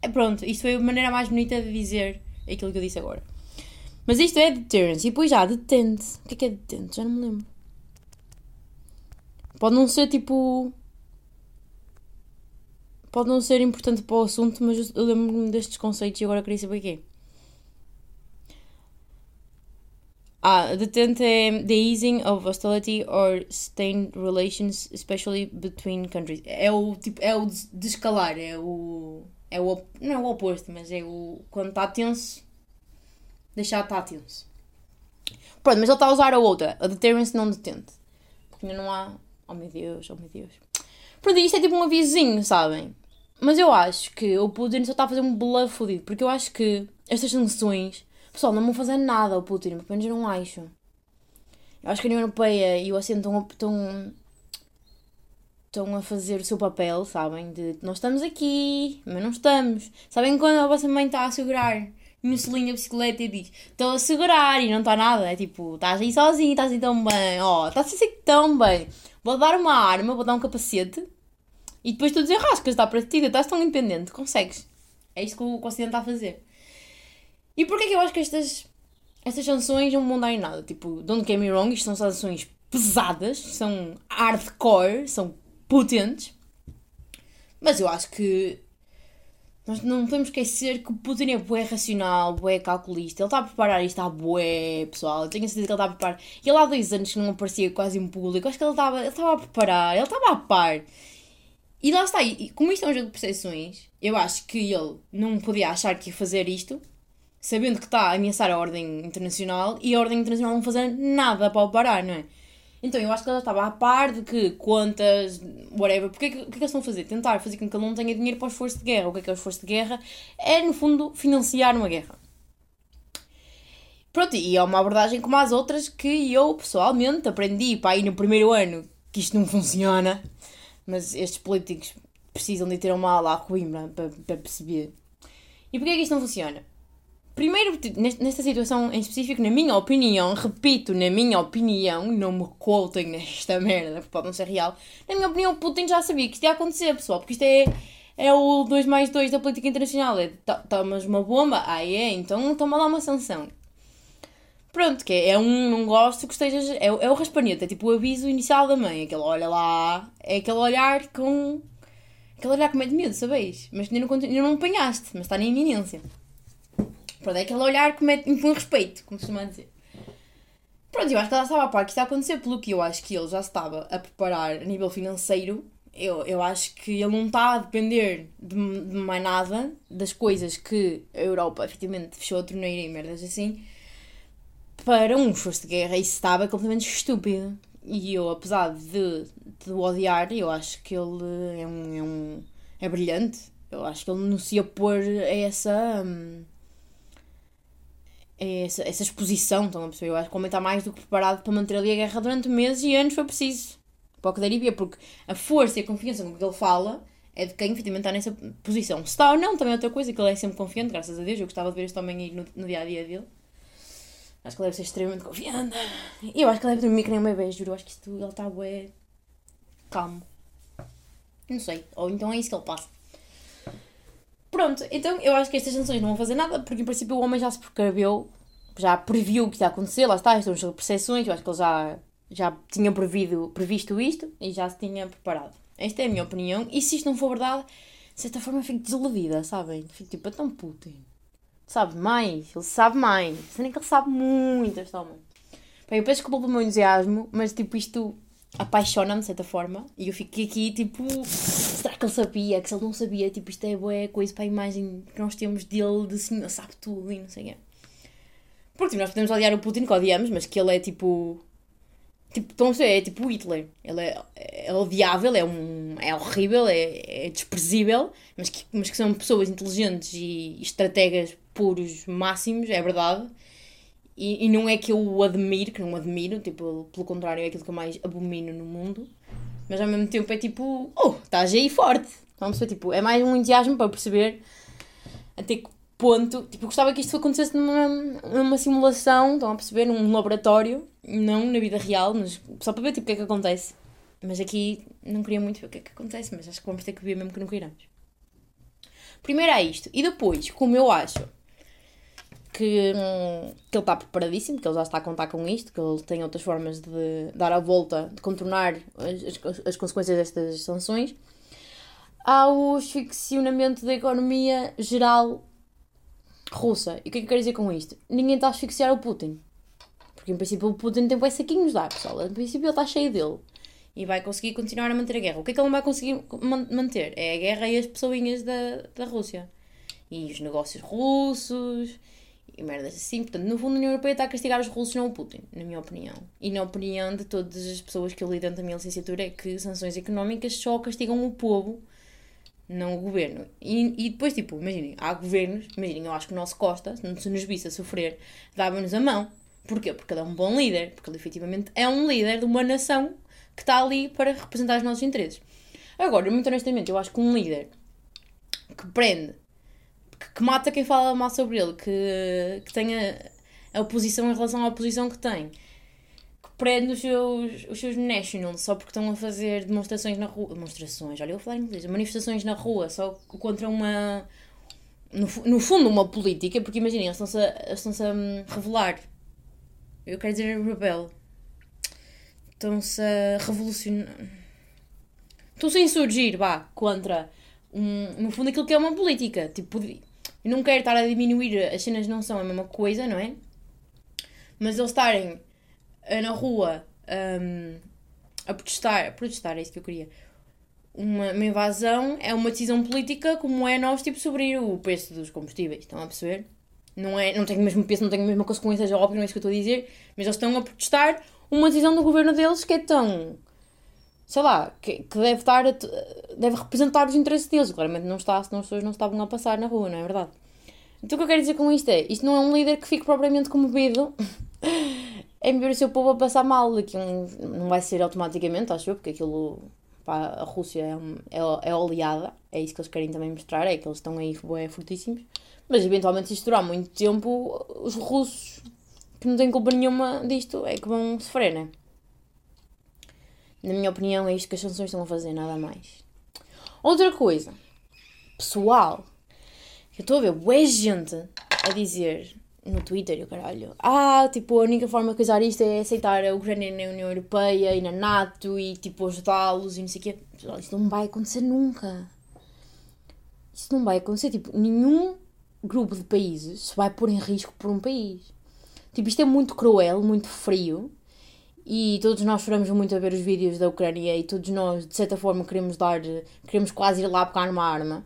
É pronto, isto foi a maneira mais bonita de dizer aquilo que eu disse agora. Mas isto é deterrence. E depois já, detente. O que é que é detente? Já não me lembro. Pode não ser tipo. Pode não ser importante para o assunto, mas eu lembro-me destes conceitos e agora queria saber o que é. Ah, detente é the easing of hostility or strained relations, especially between countries. É o tipo, é o descalar, é o é o não é o oposto, mas é o quando está tenso, deixar estar tenso. Pronto, mas ele está a usar a outra, a deterrence não detente. Porque ainda não há. Oh meu Deus, oh meu Deus. Pronto, isto é tipo um avisinho, sabem? Mas eu acho que o Putin só está a fazer um bluff fodido, porque eu acho que estas sanções Pessoal, não vão fazer nada ao Putin, pelo menos eu não acho. Eu acho que a União Europeia e o Ocidente estão, estão, estão a fazer o seu papel, sabem? De nós estamos aqui, mas não estamos. Sabem quando a vossa mãe está a segurar no selinho da bicicleta e diz: Estou a segurar e não está nada. É tipo, estás aí sozinho, estás aí tão bem. Ó, oh, estás assim tão bem. Vou dar uma arma, vou dar um capacete e depois tu desenrascas, está para ti, estás tão independente, consegues. É isto que o Ocidente está a fazer. E porquê que eu acho que estas, estas sanções não vão dar em nada? Tipo, don't get me wrong, isto são sanções pesadas, são hardcore, são potentes. Mas eu acho que nós não podemos esquecer que o Putin é bué racional, bué calculista. Ele está a preparar isto à bué, pessoal. Eu tenho a certeza que ele está a preparar. E ele há dois anos que não aparecia quase em público. Acho que ele estava, ele estava a preparar, ele estava a par. E lá está. E como isto é um jogo de percepções, eu acho que ele não podia achar que ia fazer isto sabendo que está a ameaçar a ordem internacional e a ordem internacional não fazer nada para o parar, não é? Então eu acho que ela estava a par de que contas, whatever, porque o que, é que eles estão a fazer? Tentar fazer com que ele não tenha dinheiro para o esforço de guerra. O que é que é o esforço de guerra? É, no fundo, financiar uma guerra. Pronto, e é uma abordagem como as outras que eu pessoalmente aprendi para ir no primeiro ano que isto não funciona, mas estes políticos precisam de ter uma ala a Coimbra para, para perceber. E porquê é que isto não funciona? Primeiro, nesta situação em específico, na minha opinião, repito, na minha opinião, não me quotem nesta merda, porque pode não ser real. Na minha opinião, Putin já sabia que isto ia acontecer, pessoal, porque isto é, é o 2 mais 2 da política internacional. É, tomas uma bomba, ah é, então toma lá uma sanção. Pronto, que é, é um não gosto que estejas. É, é o raspanete, é tipo o aviso inicial da mãe. Aquele olha lá, é aquele olhar com. Aquele olhar com medo de medo, sabeis? Mas ainda não, ainda não apanhaste, mas está na iminência. Pronto, é aquele olhar que me impõe respeito, como costuma dizer. Pronto, eu acho que ela estava a par que está a acontecer, pelo que eu acho que ele já estava a preparar a nível financeiro. Eu, eu acho que ele não está a depender de, de mais nada das coisas que a Europa efetivamente fechou a torneira e merdas assim para um esforço de guerra. Isso estava completamente estúpido. E eu, apesar de, de o odiar, eu acho que ele é um, é um. é brilhante. Eu acho que ele não se opor a essa. Hum, essa, essa exposição, estão a perceber? Eu acho que o homem está mais do que preparado para manter ali a guerra durante meses e anos foi preciso. Para o que ver, porque a força e a confiança com que ele fala é de quem efetivamente está nessa posição. Se está ou não, também é outra coisa, que ele é sempre confiante, graças a Deus. Eu gostava de ver este homem aí no, no dia a dia dele. Acho que ele deve ser extremamente confiante. E eu acho que ele deve dormir que nem um bebê, juro. Eu acho que isto, ele está bué calmo. Não sei. Ou então é isso que ele passa. Pronto, então eu acho que estas sanções não vão fazer nada, porque em princípio o homem já se precaveu, já previu o que está a acontecer, lá está, estamos sobre percepções, eu acho que ele já, já tinha prevido, previsto isto e já se tinha preparado. Esta é a minha opinião, e se isto não for verdade, de certa forma fico desiludida, sabem? Fico tipo, é tão Putin. Sabe mais, ele sabe mais. Sendo que ele sabe muito este homem. Bem, eu peço desculpa pelo meu entusiasmo, mas tipo, isto apaixona-me de certa forma. E eu fico aqui tipo, será que ele sabia? Que se ele não sabia, tipo, isto é boa coisa para a imagem que nós temos dele de senhor, sabe tudo e não sei o quê. Porque tipo, nós podemos odiar o Putin, que odiamos, mas que ele é tipo. Tipo, perceber? É tipo Hitler. Ele é, é odiável, é, um, é horrível, é, é desprezível, mas que, mas que são pessoas inteligentes e estrategas puros máximos, é verdade. E, e não é que eu o admiro, que não admiro, tipo, pelo contrário, é aquilo que eu mais abomino no mundo. Mas ao mesmo tempo é tipo, oh, estás aí forte. Vamos perceber, tipo, é mais um entusiasmo para perceber até que ponto. Tipo, gostava que isto acontecesse numa, numa simulação, estão a perceber, num laboratório, não na vida real, mas só para ver tipo, o que é que acontece. Mas aqui não queria muito ver o que é que acontece, mas acho que vamos ter que ver mesmo que não queiramos. Primeiro é isto. E depois, como eu acho que, hum, que ele está preparadíssimo, que ele já está a contar com isto, que ele tem outras formas de dar a volta, de contornar as, as, as consequências destas sanções, há o asfixiamento da economia geral russa. E o que é que eu quero dizer com isto? Ninguém está a asfixiar o Putin. Porque em princípio o Putin tem bem saquinhos lá, pessoal. Em princípio ele está cheio dele. E vai conseguir continuar a manter a guerra. O que é que ele não vai conseguir manter? É a guerra e as pessoinhas da, da Rússia. E os negócios russos e merdas assim. Portanto, no fundo, a União Europeia está a castigar os russos, não o Putin, na minha opinião. E na opinião de todas as pessoas que eu li dentro da minha licenciatura, é que sanções económicas só castigam o povo, não o governo. E, e depois, tipo, imaginem, há governos, imaginem, eu acho que o nosso Costa, se nos visse a sofrer, dava-nos a mão. Porquê? Porque ele é um bom líder, porque ele efetivamente é um líder de uma nação que está ali para representar os nossos interesses. Agora, muito honestamente, eu acho que um líder que prende que, que, mata quem fala mal sobre ele, que, que tenha a oposição em relação à oposição que tem, prende os seus, os seus nationals só porque estão a fazer demonstrações na rua. Demonstrações, olha, eu vou falar em inglês, manifestações na rua só contra uma. No, no fundo, uma política, porque imaginem, eles estão-se a, estão a hum, revelar. Eu quero dizer rebel. Estão-se a revolucionar. Estão-se a insurgir, vá, contra. Um, no fundo, aquilo que é uma política. Tipo, eu não quero estar a diminuir, as cenas não são a mesma coisa, não é? Mas eles estarem uh, na rua um, a protestar, a protestar, é isso que eu queria. Uma, uma, invasão é uma decisão política como é nós, tipo, sobre o preço dos combustíveis, estão a perceber? Não, é, não tem o mesmo peso, não tem a mesma consequência, é óbvio, não é isso que eu estou a dizer, mas eles estão a protestar uma decisão do governo deles que é tão sei lá, que, que deve estar a, deve representar os interesses deles. Claramente não está, senão as pessoas não estavam a passar na rua, não é verdade? Então o que eu quero dizer com isto é, isto não é um líder que fique propriamente comovido em ver o seu povo a passar mal. Um, não vai ser automaticamente, acho eu, porque aquilo, pá, a Rússia é, é, é oleada, é isso que eles querem também mostrar, é que eles estão aí é, fortíssimos. Mas eventualmente, se isto durar muito tempo, os russos, que não têm culpa nenhuma disto, é que vão sofrer, né? Na minha opinião, é isto que as sanções estão a fazer, nada mais. Outra coisa, pessoal, eu estou a ver boa gente a dizer no Twitter e o caralho, ah, tipo, a única forma de coisar isto é aceitar a Ucrânia na União Europeia e na NATO e tipo ajudá-los e não sei o quê. Pessoal, isso não vai acontecer nunca. Isso não vai acontecer. Tipo, nenhum grupo de países se vai pôr em risco por um país. Tipo, isto é muito cruel, muito frio e todos nós choramos muito a ver os vídeos da Ucrânia e todos nós, de certa forma, queremos dar, queremos quase ir lá pegar numa arma.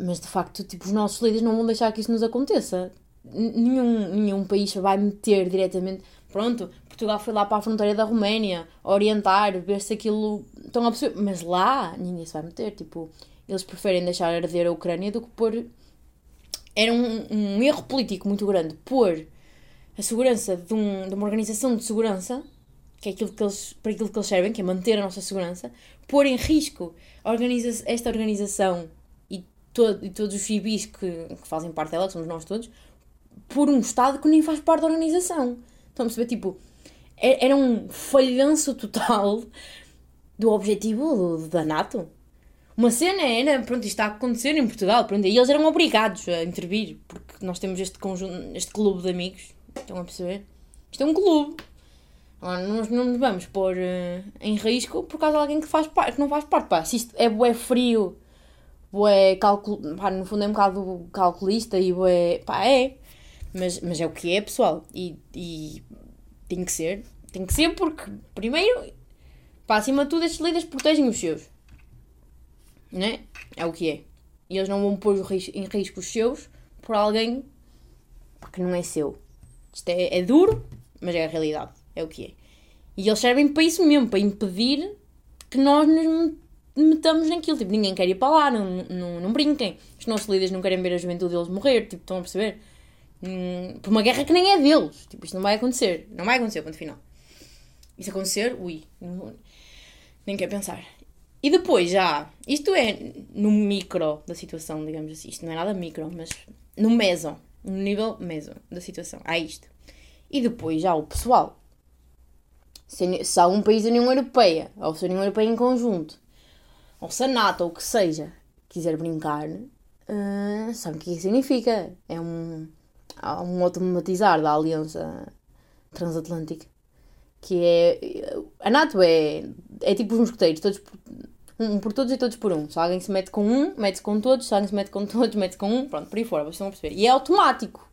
Mas de facto, tipo, os nossos líderes não vão deixar que isso nos aconteça. Nenhum, nenhum país vai meter diretamente. Pronto, Portugal foi lá para a fronteira da Roménia orientar, ver se aquilo. Estão. Mas lá ninguém se vai meter. Tipo, eles preferem deixar arder a Ucrânia do que pôr. Era um, um erro político muito grande pôr a segurança de, um, de uma organização de segurança, que é aquilo que eles, para aquilo que eles servem, que é manter a nossa segurança, pôr em risco organiza esta organização e, e todos os civis que, que fazem parte dela, que somos nós todos, por um Estado que nem faz parte da organização. Estão a perceber? Tipo, é, era um falhanço total do objetivo do, da NATO. Uma cena era, pronto, isto está a acontecer em Portugal, pronto, e eles eram obrigados a intervir, porque nós temos este conjunto, este clube de amigos, Estão a perceber? Isto é um clube. Nós não nos vamos pôr uh, em risco por causa de alguém que, faz parte, que não faz parte. Pá, se isto é bué frio, bué calcul... pá, no fundo é um bocado calculista e bué... pá, é. Mas, mas é o que é, pessoal. E, e tem que ser. Tem que ser porque, primeiro, pá, acima de tudo, estes líderes protegem os seus. Né? É o que é. E eles não vão pôr em risco os seus por alguém que não é seu. Isto é, é duro, mas é a realidade. É o que é. E eles servem para isso mesmo, para impedir que nós nos metamos naquilo. Tipo, ninguém quer ir para lá, não, não, não brinquem. Os nossos líderes não querem ver a juventude deles morrer, tipo, estão a perceber? Hum, por uma guerra que nem é deles. Tipo, isto não vai acontecer. Não vai acontecer, ponto final. Isso acontecer, ui, não, nem quer pensar. E depois já, isto é no micro da situação, digamos assim. Isto não é nada micro, mas no meso, no nível meso da situação. Há isto. E depois já o pessoal. Se, se algum país da União Europeia, ou se a União Europeia em conjunto, ou se a NATO, ou o que seja, quiser brincar, uh, sabe o que significa? É um, um automatizar da aliança transatlântica. Que é. A NATO é, é tipo os mosqueteiros, todos por, um por todos e todos por um. Se alguém se mete com um, mete-se com todos. Se alguém se mete com todos, mete-se com um. Pronto, por aí fora, vocês estão a perceber. E é automático.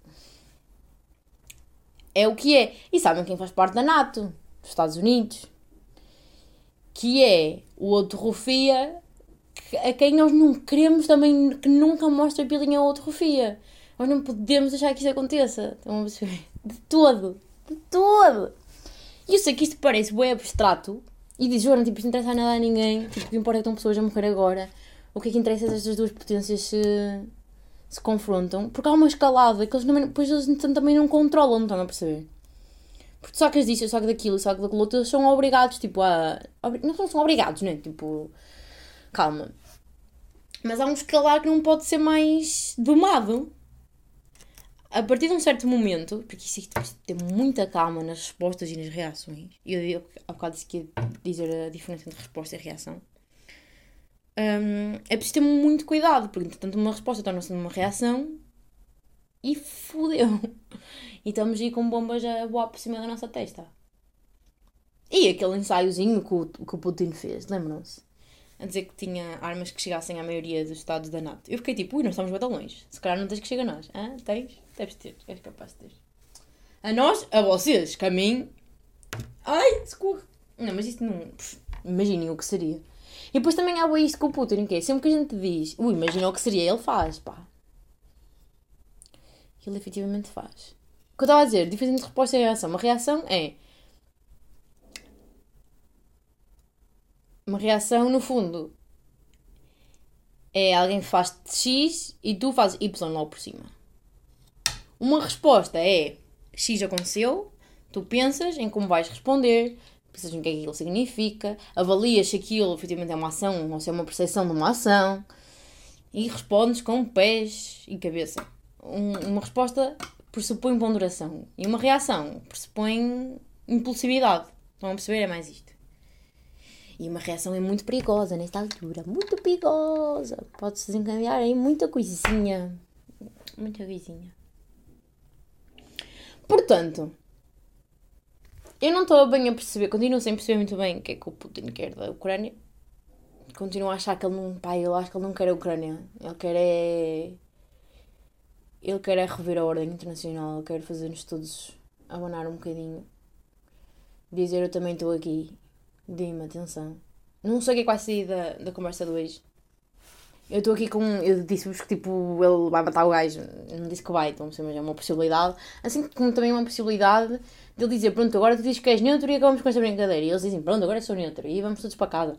É o que é. E sabem quem faz parte da NATO? Dos Estados Unidos. Que é o outro rufia a quem nós não queremos também que nunca mostre a pilinha a outro rufia. Nós não podemos deixar que isso aconteça. Estão a perceber? De todo. De todo. E eu sei que isto parece bem abstrato. E diz, Joana, tipo, isto não interessa nada a ninguém. Tipo, o que importa é que estão pessoas a morrer agora. O que é que interessa é se estas duas potências se, se confrontam? Porque há uma escalada que eles, não, depois eles também não controlam, estão a perceber? Porque sacas disso, sacas daquilo, sacas daquilo outro, eles são obrigados, tipo, a... Não são, obrigados, né? Tipo, calma. Mas há um escalar que não pode ser mais domado a partir de um certo momento, porque isso tem muita calma nas respostas e nas reações, e eu há bocado disse que ia dizer a diferença entre resposta e reação, um, é preciso ter muito cuidado, porque entretanto uma resposta torna-se numa reação e fodeu. E estamos aí com bombas a voar por cima da nossa testa. E aquele ensaiozinho que o, que o Putin fez, lembram-se? a dizer que tinha armas que chegassem à maioria dos estados da NATO. Eu fiquei tipo, ui, nós estamos bem longe. Se calhar não tens que chegar a nós. Ah, tens? Deves ter, és capaz de ter. A nós, a vocês, que a mim. Ai, socorro. Não, mas isto não. Imaginem o que seria. E depois também há isto com o Putin, que é sempre que a gente diz, ui, imagina o que seria, ele faz, pá. Ele efetivamente faz. Que eu estava a dizer, diferente de resposta e reação. Uma reação é Uma reação, no fundo, é alguém faz X e tu fazes Y logo por cima. Uma resposta é X aconteceu, tu pensas em como vais responder, pensas no que é que aquilo significa, avalias se aquilo efetivamente é uma ação ou se é uma percepção de uma ação e respondes com pés e cabeça. Um, uma resposta pressupõe ponderação e uma reação pressupõe impulsividade. Estão a perceber? É mais isto. E uma reação é muito perigosa nesta altura. Muito perigosa. Pode-se desencadear aí muita coisinha. Muita coisinha. Portanto, eu não estou bem a perceber, continuo sem perceber muito bem o que é que o Putin quer da Ucrânia. Continuo a achar que ele não. Pai, eu acho que ele não quer a Ucrânia. Ele quer é. Ele quer é rever a ordem internacional. Ele quer fazer-nos todos abanar um bocadinho. Dizer eu também estou aqui Dê-me atenção. Não sei o que é que vai sair da, da conversa de hoje. Eu estou aqui com. Eu disse-vos que tipo, ele vai matar o gajo. não disse que vai, então, mas é uma possibilidade. Assim como também é uma possibilidade de ele dizer: Pronto, agora tu dizes que és neutro e acabamos com esta brincadeira. E eles dizem: Pronto, agora sou neutro. E vamos todos para casa.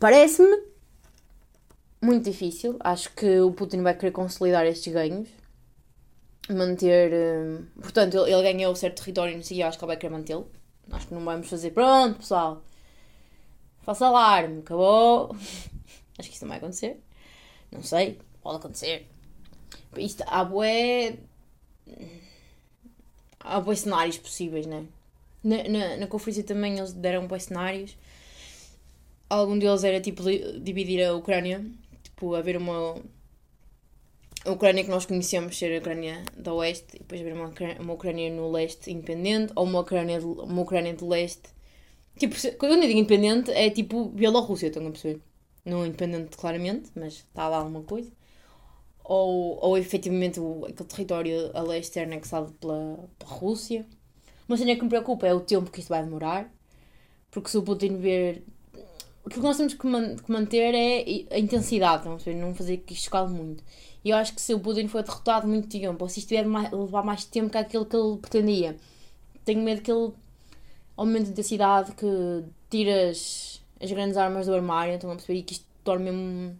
Parece-me muito difícil. Acho que o Putin vai querer consolidar estes ganhos. Manter. Uh... Portanto, ele, ele ganhou certo território no si acho que ele vai querer mantê-lo. Acho que não vamos fazer. Pronto, pessoal. Faça alarme. Acabou. Acho que isso não vai acontecer. Não sei. Pode acontecer. Isto, há bué. Há bué cenários possíveis, né? Na, na, na conferência também eles deram bué cenários. Algum deles era tipo dividir a Ucrânia. Tipo, haver uma. a Ucrânia que nós conhecemos ser a Ucrânia da Oeste e depois haver uma, uma Ucrânia no Leste independente ou uma Ucrânia, de- uma Ucrânia do Leste. Tipo, quando eu digo independente é tipo Bielorrússia, estão a perceber? Não independente claramente, mas está lá alguma coisa. Ou, ou efetivamente o, aquele território a leste é anexado pela, pela Rússia. Uma cena que me preocupa é o tempo que isto vai demorar. Porque se o Putin ver. Aquilo que nós temos que, man- que manter é a intensidade, perceber? não fazer que isto escale muito. E eu acho que se o Putin for derrotado muito tempo, ou se isto tiver mais, levar mais tempo que aquilo que ele pretendia, tenho medo que ele aumente a intensidade, que tire as, grandes armas do armário, estão a perceber? E que isto torne mesmo.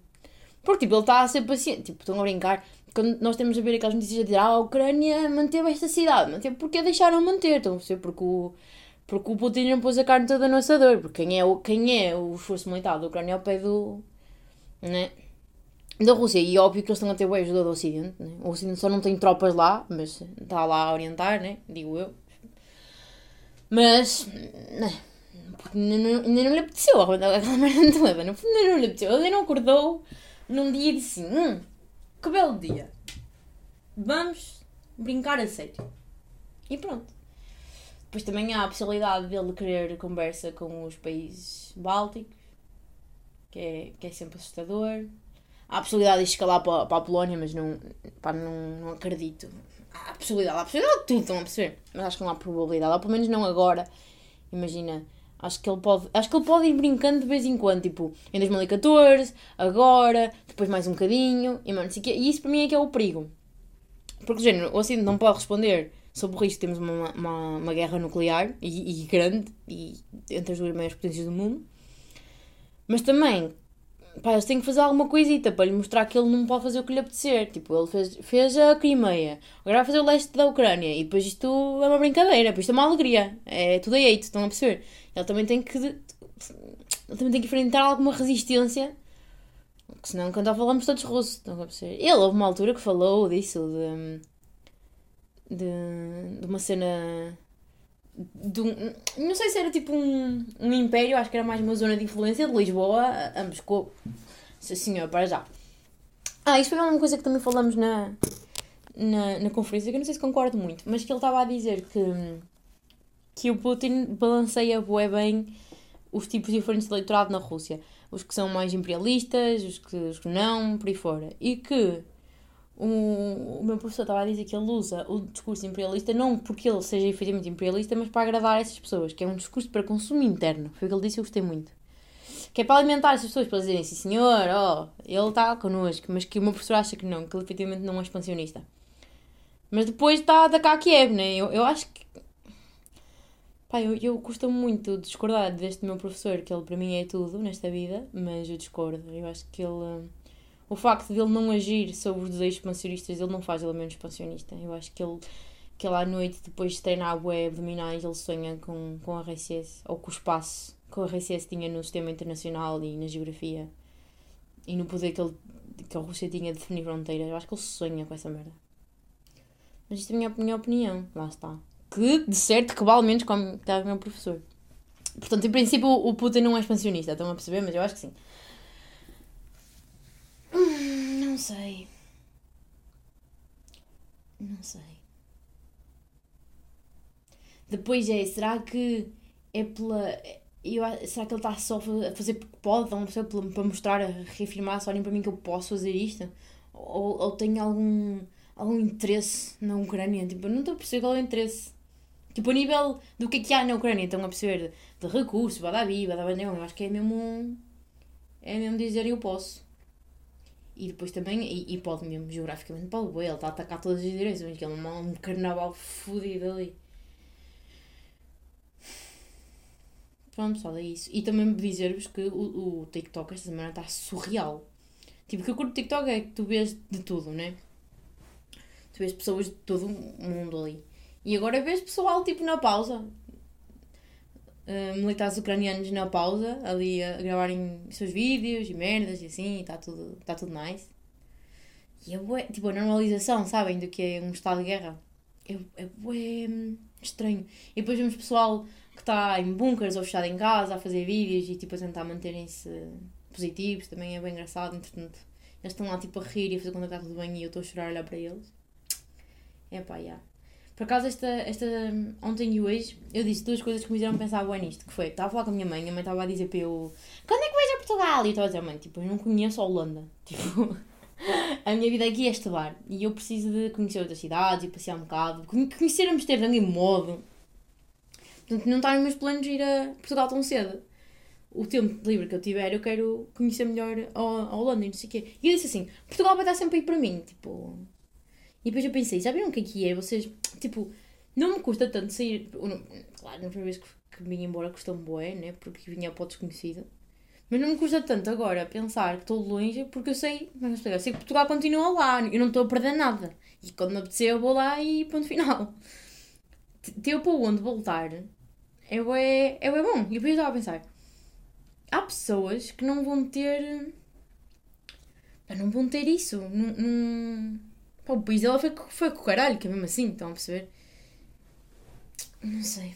Porque tipo, ele está a ser paciente, tipo, estão a brincar. Quando nós temos a ver aquelas notícias a dizer ah, a Ucrânia manteve esta cidade, manteve porque deixaram manter, estão a perceber? Porque o, porque o Putin não pôs a carne toda no assador, porque quem é o, quem é o esforço militar da Ucrânia é ao pé do. né? da Rússia. E óbvio que eles estão a ter boa ajuda do Ocidente. Né? O Ocidente só não tem tropas lá, mas está lá a orientar, né? digo eu. Mas. Né? Ainda não, ainda não lhe apeteceu aquela merda toda. Ainda não lhe apeteceu. Ele não acordou num dia e disse hum, que belo dia. Vamos brincar a sério. E pronto. Depois também há a possibilidade dele querer conversa com os países bálticos, que é, que é sempre assustador. Há a possibilidade de escalar para, para a Polónia, mas não, não, não acredito. Há a possibilidade, há a possibilidade de tudo, estão a perceber? Mas acho que não há probabilidade, ou pelo menos não agora. Imagina, acho que ele pode, acho que ele pode ir brincando de vez em quando, tipo, em 2014, agora, depois mais um bocadinho, e mano. E isso para mim é que é o perigo. Porque, género, o Ocidente não pode responder sobre o risco de termos uma, uma, uma guerra nuclear, e, e grande, e entre as duas maiores potências do mundo. Mas também, pá, eles têm que fazer alguma coisita para lhe mostrar que ele não pode fazer o que lhe apetecer. Tipo, ele fez, fez a Crimeia, agora vai fazer o leste da Ucrânia, e depois isto é uma brincadeira, depois isto é uma alegria, é tudo a hate, estão a perceber? Ele também tem que. Ele também tem que enfrentar alguma resistência, que senão quando falamos todos russos, estão a perceber? Ele houve uma altura que falou disso, de. De, de uma cena. De um, não sei se era tipo um, um império, acho que era mais uma zona de influência de Lisboa a, a Moscou. Sim, senhor, para já. Ah, isto foi uma coisa que também falamos na, na, na conferência, que eu não sei se concordo muito, mas que ele estava a dizer que, que o Putin balanceia bué bem os tipos diferentes de eleitorado na Rússia. Os que são mais imperialistas, os que, os que não, por aí fora. E que o, o meu professor estava a dizer que ele usa o discurso imperialista não porque ele seja efetivamente imperialista, mas para agradar essas pessoas, que é um discurso para consumo interno. Foi o que ele disse e eu gostei muito. Que é para alimentar essas pessoas, para dizerem assim, senhor, ó, ele está connosco, mas que o meu professor acha que não, que ele efetivamente não é expansionista. Mas depois está a atacar Kiev, né? Eu, eu acho que. Pá, eu, eu costumo muito discordar deste meu professor, que ele para mim é tudo nesta vida, mas eu discordo. Eu acho que ele. O facto de ele não agir sobre os desejos expansionistas, ele não faz ele menos expansionista. Eu acho que ele, que ele à noite, depois de treinar web abdominais, ele sonha com, com a RCS, ou com o espaço que a RCS tinha no sistema internacional e na geografia, e no poder que, ele, que a Rússia tinha de definir fronteiras. Eu acho que ele sonha com essa merda. Mas isto é a minha, minha opinião, lá está. Que, de certo, que vale menos como estava o meu professor. Portanto, em princípio, o Putin não é expansionista, estão a perceber? Mas eu acho que sim. Hum, Não sei. Não sei. Depois é, será que é pela. Eu, será que ele está só a fazer porque pode, estão a perceber? Pela- para mostrar, a reafirmar, só olhem para mim que eu posso fazer isto? Ou, ou tem algum, algum interesse na Ucrânia? Tipo, eu não estou a perceber qual é o interesse. Tipo, a nível do que é que há na Ucrânia, estão a perceber? De recursos, badabi, badabandão, eu acho que é mesmo. É mesmo dizer eu posso. E depois também, e, e pode mesmo, geograficamente, pode, bué, ele está a atacar todas as direções, que é um, carnaval fodido ali. Pronto, pessoal, é isso. E também dizer-vos que o, o TikTok esta semana está surreal. Tipo, o que eu curto do TikTok é que tu vês de tudo, né? Tu vês pessoas de todo o mundo ali. E agora vês pessoal, tipo, na pausa. Uh, militares ucranianos na pausa, ali a gravarem seus vídeos e merdas e assim, e está tudo, tá tudo nice. E é bué, tipo, a normalização, sabem, do que é um estado de guerra. É, é bué hum, estranho. E depois vemos pessoal que está em bunkers ou fechado em casa a fazer vídeos e tipo a tentar manterem-se positivos, também é bem engraçado, entretanto. Eles estão lá tipo a rir e a fazer conta que está tudo bem e eu estou a chorar a olhar para eles. É pá, já. Por acaso, esta, esta, ontem e hoje, eu disse duas coisas que me fizeram pensar bem nisto. Que foi, estava a falar com a minha mãe, a mãe estava a dizer para eu, quando é que vais a Portugal? E eu estava a dizer, mãe, tipo, eu não conheço a Holanda. Tipo, a minha vida aqui é estudar. E eu preciso de conhecer outras cidades e passear um bocado. Conhecer Amsterdã em modo. Portanto, não está nos meus planos ir a Portugal tão cedo. O tempo livre que eu tiver, eu quero conhecer melhor a Holanda e não sei o quê. E eu disse assim, Portugal vai estar sempre aí para mim. Tipo, e depois eu pensei, já viram o que é que é? Vocês, tipo, não me custa tanto sair. Claro, na primeira vez que, que vim embora custou-me boé, né? Porque vinha para o desconhecido. Mas não me custa tanto agora pensar que estou longe, porque eu sei, explicar, eu sei que Portugal continua lá, eu não estou a perder nada. E quando me apetecer eu vou lá e ponto final. Ter para onde voltar é é bom. E depois eu estava a pensar, há pessoas que não vão ter. Não vão ter isso. Não Pá, o país dela foi, foi com o caralho, que é mesmo assim, estão a perceber? Não sei.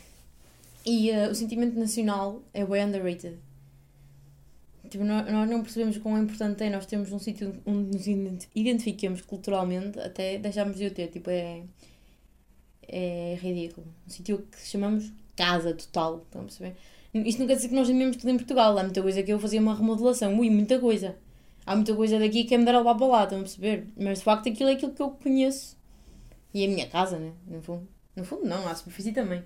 E uh, o sentimento nacional é bem underrated. Tipo, nós, não percebemos quão importante é nós termos um sítio onde nos identifiquemos culturalmente até deixarmos de o ter. Tipo, é. É ridículo. Um sítio que chamamos casa total. Estão a perceber? Isto não quer dizer que nós amemos tudo em Portugal. Há muita coisa que eu fazia uma remodelação. Ui, muita coisa há muita coisa daqui que é me dar levar para lá, estão a perceber? Mas de facto aquilo é aquilo que eu conheço. E a minha casa, né? No fundo. No fundo não, a superfície também.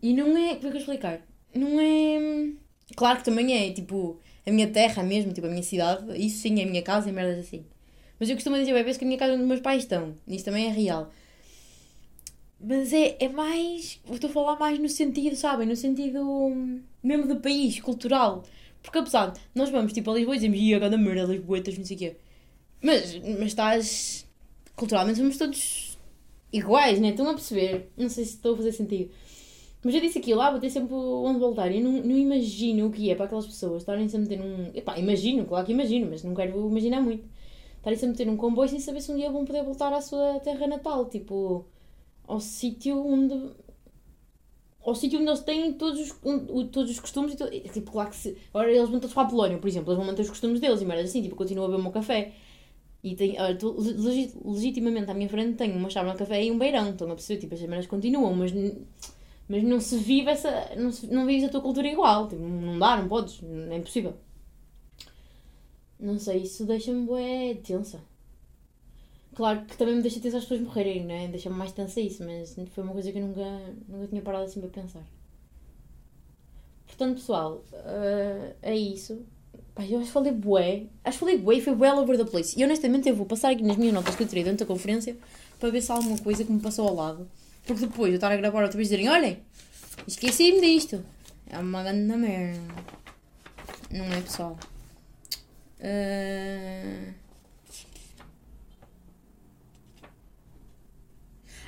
E não é. Como é que eu explicar? Não é. Claro que também é, tipo, a minha terra mesmo, tipo, a minha cidade, isso sim é a minha casa e merdas assim. Mas eu costumo dizer, bem, vezes que a minha casa é onde os meus pais estão. Isso também é real. Mas é, é mais. Estou a falar mais no sentido, sabem? No sentido mesmo do país, cultural. Porque apesar de nós vamos tipo a Lisboa e dizemos, ia, cada merda, Lisboetas, não sei o quê. Mas, mas estás. Culturalmente somos todos iguais, né? Estão a perceber? Não sei se estou a fazer sentido. Mas eu disse aquilo, ah, vou ter sempre onde voltar. Eu não, não imagino o que é para aquelas pessoas estarem -se a meter num. Epá, imagino, claro que imagino, mas não quero imaginar muito. Estarem-se a meter num comboio sem saber se um dia vão poder voltar à sua terra natal, tipo, ao sítio onde ao sítio onde eles têm todos os, um, todos os costumes e tipo, claro que se. Agora eles vão todos para a Polónia, por exemplo, eles vão manter os costumes deles e merda assim, tipo, continuam a beber o meu café. E tem, uh, tu, legit, legitimamente à minha frente tenho uma chave de café e um beirão, estão a perceber? Tipo, as merdas continuam, mas, mas não se vive essa. Não, se, não vives a tua cultura igual, tipo, não dá, não podes, é impossível. Não sei, isso deixa-me bué tensa. Claro que também me deixa tensa as pessoas morrerem, né? Deixa-me mais tensa isso, mas foi uma coisa que eu nunca, nunca tinha parado assim para pensar. Portanto, pessoal, uh, é isso. Pai, eu acho que falei bué. Acho que falei bué e foi bué all over the place. E honestamente eu vou passar aqui nas minhas notas que eu tirei durante a conferência para ver se há alguma coisa que me passou ao lado. Porque depois eu estar a gravar outra vez dizerem, olhem, esqueci-me disto. É uma grande merda. Não é, pessoal? Uh...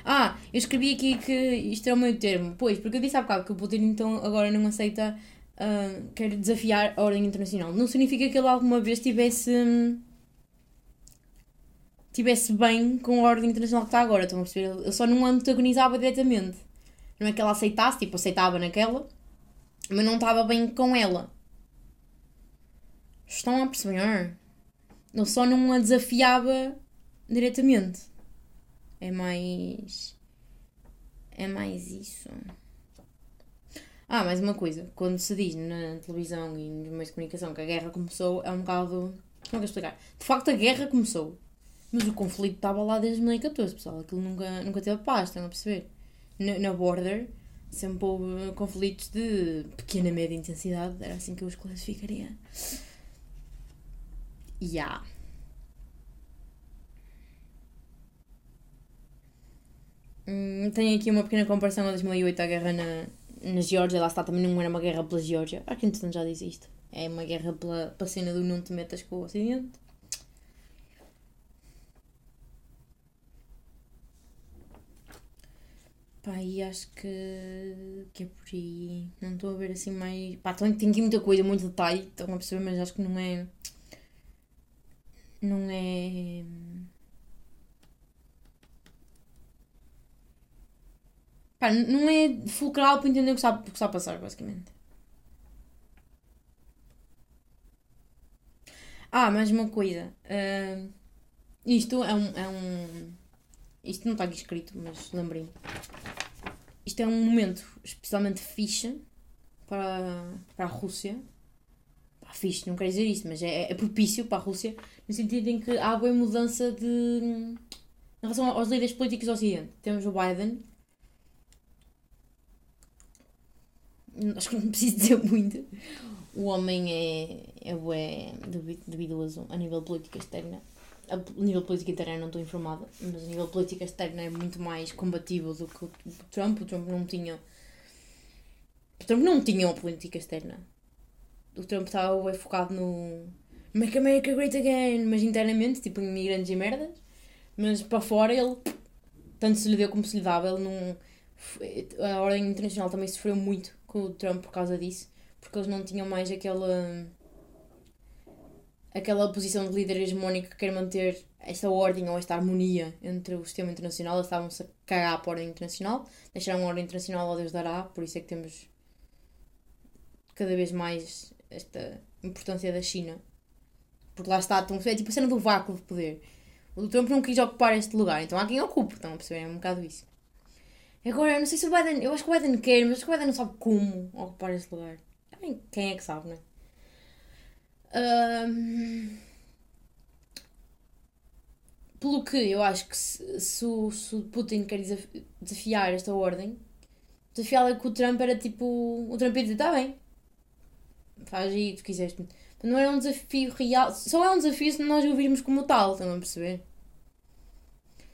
Ah, eu escrevi aqui que isto é o meu termo. Pois, porque eu disse há bocado que o Putin então agora não aceita, uh, quer desafiar a ordem internacional. Não significa que ele alguma vez tivesse. tivesse bem com a ordem internacional que está agora, estão a perceber? Ele só não antagonizava diretamente. Não é que ela aceitasse, tipo, aceitava naquela, mas não estava bem com ela. Estão a perceber? Ele só não a desafiava diretamente. É mais. É mais isso. Ah, mais uma coisa. Quando se diz na televisão e nos meios de comunicação que a guerra começou, é um bocado. Como é que explicar? De facto, a guerra começou. Mas o conflito estava lá desde 2014, pessoal. Aquilo nunca, nunca teve paz, estão a perceber? Na, border, sempre houve conflitos de pequena média intensidade. Era assim que eu os classificaria. Yeah. Hum, tenho aqui uma pequena comparação a 2008, a guerra na, na Geórgia. Lá está, também não era uma guerra pela Geórgia. Acho que entretanto já diz isto. É uma guerra pela, pela cena do não te metas com o Ocidente. Pá, e acho que, que é por aí. Não estou a ver assim mais. Pá, tem, tem aqui muita coisa, muito detalhe, estão a perceber, mas acho que não é. Não é. Pá, não é fulcral para entender o que está, o que está a passar, basicamente. Ah, mais uma coisa. Uh, isto é um, é um. Isto não está aqui escrito, mas lembrei-me. Isto é um momento especialmente fixe para, para a Rússia. Pá, fixe, não quero dizer isto, mas é, é propício para a Rússia, no sentido em que há boa mudança de. Em relação aos líderes políticos do Ocidente. Temos o Biden. Acho que não preciso dizer muito o homem é, é, é duvidoso a nível política externa. A nível política interna não estou informada, mas a nível política externa é muito mais combativo do que o Trump. O Trump não tinha. O Trump não tinha uma política externa. O Trump estava focado no Make America Great Again, mas internamente, tipo imigrantes e merdas. Mas para fora ele, tanto se lhe deu como se lhe dava, ele não. A ordem internacional também sofreu muito com o Trump por causa disso porque eles não tinham mais aquela aquela posição de líder hegemónico que quer manter esta ordem ou esta harmonia entre o sistema internacional. Eles estavam-se a cagar para a ordem internacional, deixaram a ordem internacional ao Deus dará, por isso é que temos cada vez mais esta importância da China. Porque lá está, é tipo a cena do vácuo de poder. O Trump não quis ocupar este lugar, então há quem ocupe, estão a perceber? É um bocado isso. Agora, eu não sei se o Biden, eu acho que o Biden quer, mas acho que o Biden não sabe como ocupar este lugar. Quem é que sabe, né? Um, pelo que eu acho que se, se, o, se o Putin quer desafiar esta ordem, desafiá-la com o Trump era tipo. O Trump ia dizer: tá bem, faz aí tu quiseste. Não é um desafio real. Só é um desafio se nós o virmos como tal, estão a perceber?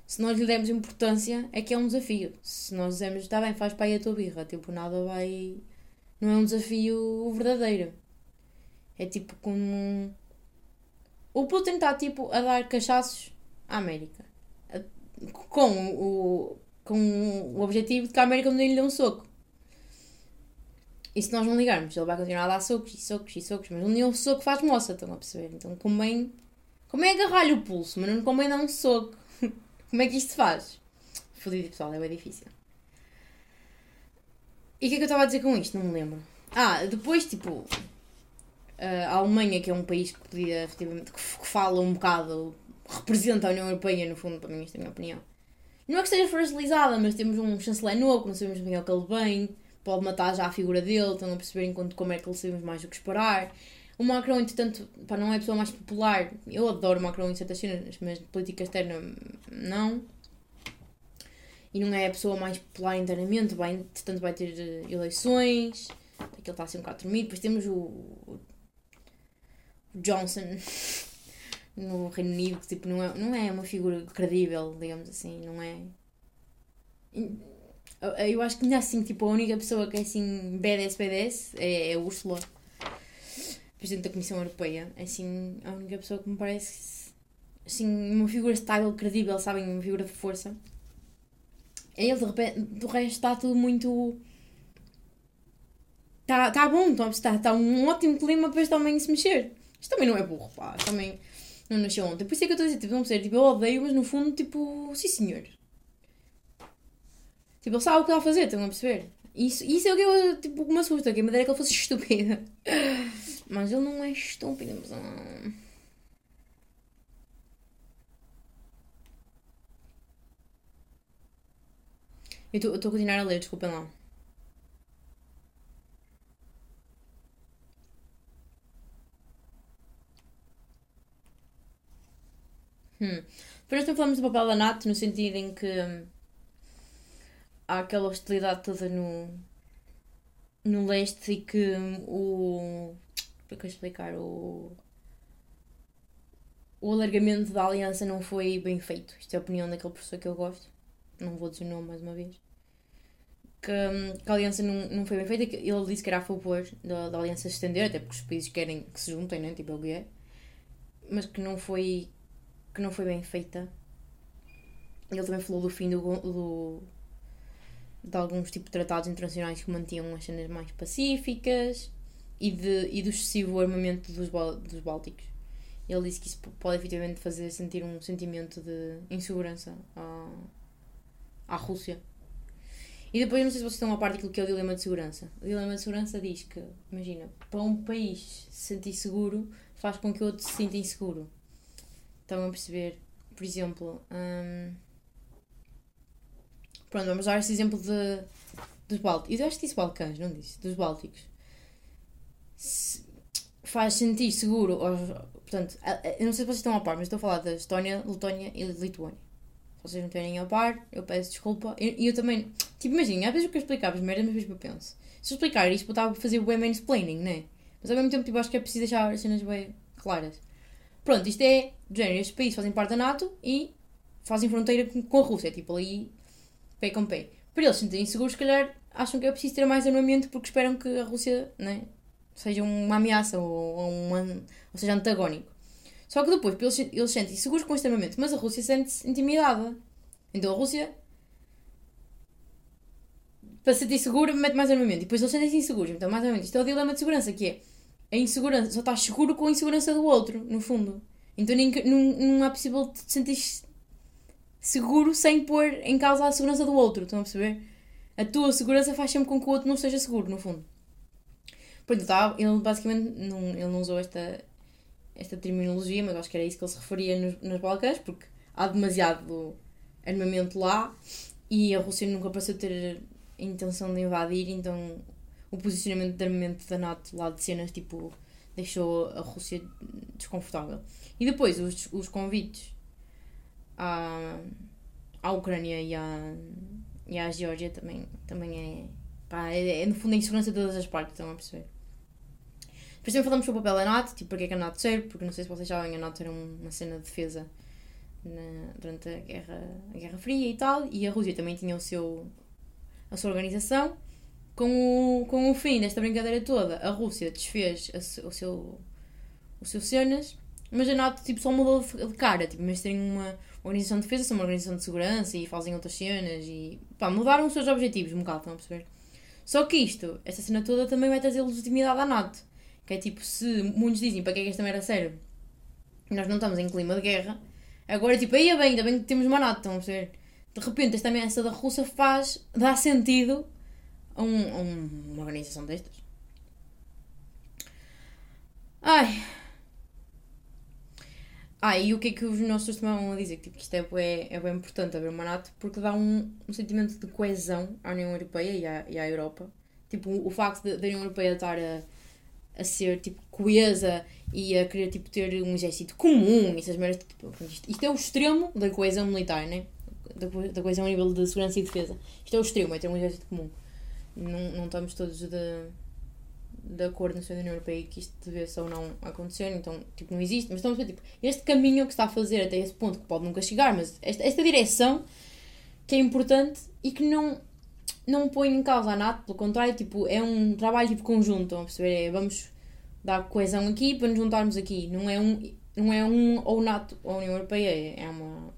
Se nós lhe demos importância, é que é um desafio. Se nós dizemos, está bem, faz para aí a tua birra, tipo, nada vai não é um desafio verdadeiro. É tipo como. O Putin está tipo a dar cachaços à América. Com o, com o objetivo de que a América não lhe dê um soco. E se nós não ligarmos, ele vai continuar a dar socos e socos e socos, mas nenhum soco faz moça, estão a perceber? Então convém. Como é agarrar-lhe o pulso, mas não convém dar um soco. Como é que isto se faz? Fodido, pessoal, é bem difícil. E o que é que eu estava a dizer com isto? Não me lembro. Ah, depois, tipo, a Alemanha, que é um país que podia, efetivamente, que fala um bocado, representa a União Europeia, no fundo, para mim, esta é a minha opinião. Não é que esteja fragilizada, mas temos um chanceler novo, não sabemos bem ao que ele vem, pode matar já a figura dele, estão a perceber enquanto como é que ele sabemos mais do que esperar. O Macron, entretanto, pá, não é a pessoa mais popular. Eu adoro o Macron em certas cenas, mas de política externa, não. E não é a pessoa mais popular internamente, vai, portanto vai ter eh, eleições, aquele está a ser um bocado tremido, depois temos o, o Johnson no Reino Unido, que tipo, não é, não é uma figura credível, digamos assim, não é... Eu acho que ainda assim, tipo, a única pessoa que é assim BDS, BDS é, é a Ursula, Presidente da Comissão Europeia. É assim, a única pessoa que me parece assim, uma figura estável, credível, sabem? Uma figura de força. É ele, de repente, do resto está tudo muito. Está tá bom, está, está tá um ótimo clima para este homem se mexer. Isto também não é burro, pá. Também não nasceu ontem. Por isso é que eu estou a dizer, tipo, não ser, tipo, eu odeio, mas no fundo, tipo, sim senhor. Tipo, ele sabe o que está a fazer, estão a perceber? Isso, isso é o que eu, tipo, me assusta, que a madeira é que ele fosse estúpida. Mas ele não é estúpido, mas... Não... Eu estou a continuar a ler, desculpem lá. Hum. Depois nós falamos do papel da NATO no sentido em que hum, há aquela hostilidade toda no, no leste e que hum, o. Como é que eu explicar? O, o alargamento da aliança não foi bem feito. Isto é a opinião daquele professor que eu gosto. Não vou dizer o nome mais uma vez que, que, a aliança não, não foi bem feita. Ele disse que era a favor da, da aliança se estender, até porque os países querem que se juntem, né? tipo ele é, mas que não foi, que não foi bem feita. Ele também falou do fim do, do, de alguns tipos de tratados internacionais que mantinham as cenas mais pacíficas e, de, e do excessivo armamento dos, dos Bálticos. Ele disse que isso pode efetivamente fazer sentir um sentimento de insegurança à, à Rússia E depois, não sei se vocês estão a parte daquilo que é o dilema de segurança. O dilema de segurança diz que, imagina, para um país se sentir seguro, faz com que outro se sinta inseguro. Estão a perceber? Por exemplo, hum, pronto, vamos dar esse exemplo de, dos Bálticos. Eu acho que disse Balcãs, não disse? Dos Bálticos. Faz sentir seguro, ou, portanto, eu não sei se vocês estão a par, mas estou a falar da Estónia, Letónia e Lituânia. Se vocês não estiverem a par, eu peço desculpa. E eu, eu, também, tipo, imagina, às vezes o que eu explicava, mas às vezes eu penso. Se eu explicar isto, eu estava a fazer bem mansplaining, né? Mas ao mesmo tempo, tipo, acho que é preciso deixar as cenas bem claras. Pronto, isto é, do género, estes países fazem parte da NATO e fazem fronteira com a Rússia, tipo, ali, pé com pé. Para eles se sentirem seguros, se calhar acham que é preciso ter mais armamento porque esperam que a Rússia, né, seja uma ameaça ou, ou, ou seja antagónico. Só que depois eles, eles sentem seguros com este armamento, mas a Rússia sente-se intimidada. Então a Rússia, para se sentir segura, mete mais armamento. E depois eles sentem-se inseguros, então mais armamento. Isto é o dilema de segurança, que é a insegurança, só estás seguro com a insegurança do outro, no fundo. Então nem, não, não é possível te sentir seguro sem pôr em causa a segurança do outro, estão a perceber? A tua segurança faz sempre com que o outro não esteja seguro, no fundo. Pronto, tá, ele basicamente não, ele não usou esta, esta terminologia, mas acho que era isso que ele se referia nos, nos Balcãs, porque há demasiado armamento lá e a Rússia nunca pareceu ter a intenção de invadir, então o posicionamento de armamento da NATO lá de cenas tipo deixou a Rússia desconfortável. E depois os, os convites à, à Ucrânia e à, e à Geórgia também, também é, pá, é, é no fundo a insegurança de todas as partes, estão a perceber? Depois também falamos sobre o papel da NATO, tipo, porque é que a NATO serve, porque não sei se vocês sabem, a NATO era uma cena de defesa na, durante a Guerra, a Guerra Fria e tal, e a Rússia também tinha o seu, a sua organização. Com o, com o fim desta brincadeira toda, a Rússia desfez a, o seu o seu cenas, mas a NATO tipo, só mudou de cara, tipo, mas terem uma organização de defesa, são uma organização de segurança e fazem outras cenas e pá, mudaram os seus objetivos um bocado, estão a perceber? Só que isto, esta cena toda também vai trazer legitimidade à NATO. Que é tipo, se muitos dizem para que é que esta merda serve, nós não estamos em clima de guerra, agora tipo, aí é bem, ainda bem que temos uma NATO, estão a? De repente esta ameaça da Rússia faz, dá sentido a, um, a uma organização destas. Ai. Ah, e o que é que os nossos também vão dizer? Tipo, que isto é bem, é bem importante haver uma NATO porque dá um, um sentimento de coesão à União Europeia e à, e à Europa. Tipo, o, o facto da União Europeia estar a a ser tipo coesa e a querer tipo ter um exército comum, essas merdas, tipo, isto, isto, é o extremo da coesão militar, né? Da, da coesão a nível de segurança e defesa. Isto é o extremo, é ter um exército comum. Não, não estamos todos de, de acordo na sua União Europeia que isto devesse ou não acontecer, então tipo, não existe, mas estamos a ver tipo, este caminho que está a fazer até esse ponto que pode nunca chegar, mas esta, esta direção que é importante e que não não põe em causa a NATO, pelo contrário, tipo, é um trabalho tipo, conjunto, estão a perceber? É, vamos dar coesão aqui para nos juntarmos aqui. Não é um, não é um ou NATO ou União Europeia, é uma.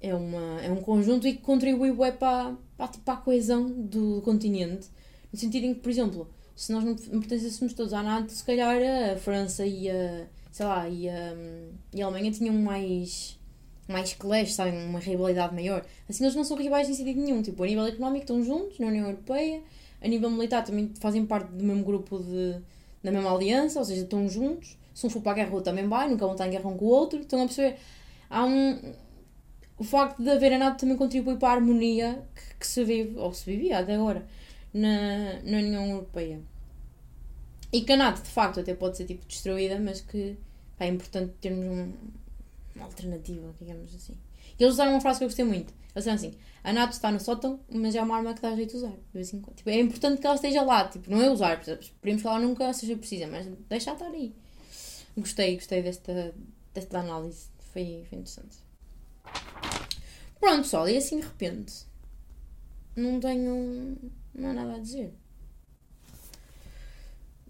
É, uma, é um conjunto e que contribui para, para, tipo, para a coesão do continente. No sentido em que, por exemplo, se nós não pertencêssemos todos à NATO, se calhar a França e a, sei lá, e a, e a Alemanha tinham mais mais clash, sabem? Uma rivalidade maior. Assim, eles não são rivais em sentido nenhum. Tipo, a nível económico estão juntos na União Europeia, a nível militar também fazem parte do mesmo grupo de, da mesma aliança, ou seja, estão juntos. Se um for para a guerra, o outro também vai, nunca vão estar em guerra um com o outro. Estão a perceber? Há um. O facto de haver a NATO também contribui para a harmonia que, que se vive, ou se vivia até agora, na, na União Europeia. E que a NATO, de facto, até pode ser tipo destruída, mas que pá, é importante termos um, uma alternativa, digamos assim. E eles usaram uma frase que eu gostei muito. Eles disseram assim: a NATO está no sótão, mas é uma arma que dá jeito de usar. De vez em quando. Tipo, é importante que ela esteja lá. Tipo, não é usar, esperemos que ela nunca seja precisa, mas deixa estar aí. Gostei, gostei desta, desta análise. Foi, foi interessante. Pronto, pessoal, e assim de repente não tenho. não há nada a dizer.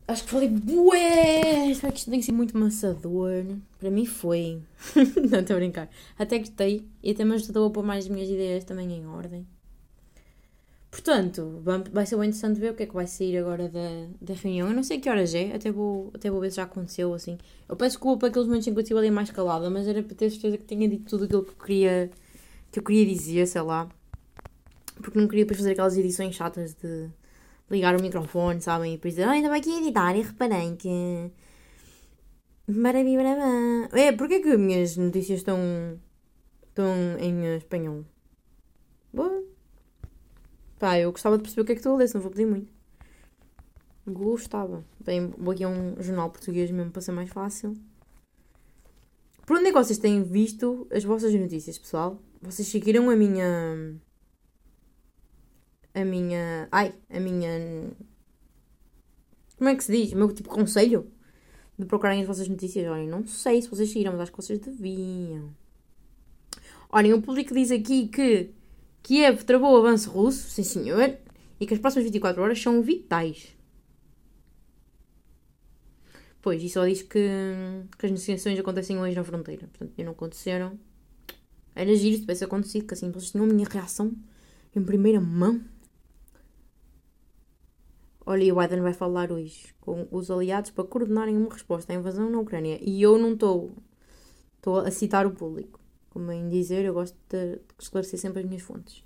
Acho que falei, bué! Será que isto tem que ser muito maçador? Para mim foi. não, estou a brincar. Até gostei e até me ajudou a pôr mais as minhas ideias também em ordem. Portanto, vai ser bem interessante ver o que é que vai sair agora da, da reunião. Eu não sei que horas é, até vou, até vou ver se já aconteceu assim. Eu peço desculpa aqueles momentos em que eu estive ali mais calada, mas era para ter certeza que tinha dito tudo aquilo que eu queria, que eu queria dizer, sei lá. Porque não queria depois fazer aquelas edições chatas de ligar o microfone, sabem? E depois dizer, ainda vai aqui editar e reparei que. Maravilha. É, porque é que as minhas notícias estão. estão em espanhol? Boa. Pá, eu gostava de perceber o que é que estou a ler, se não vou pedir muito. Gostava. Bem, vou aqui a um jornal português mesmo para ser mais fácil. Por onde é que vocês têm visto as vossas notícias, pessoal? Vocês seguiram a minha. A minha. Ai, a minha. Como é que se diz? O meu tipo conselho? De procurarem as vossas notícias? Olhem, não sei se vocês seguiram, mas acho que vocês deviam. Olhem, o público diz aqui que Kiev travou o avanço russo, sim senhor, e que as próximas 24 horas são vitais. Pois, e só diz que, que as negociações acontecem hoje na fronteira. Portanto, não aconteceram. Era giro se tivesse acontecido, que assim vocês tinham a minha reação em primeira mão. Olha, e o Biden vai falar hoje com os aliados para coordenarem uma resposta à invasão na Ucrânia. E eu não estou. Estou a citar o público. Como em dizer, eu gosto de esclarecer sempre as minhas fontes.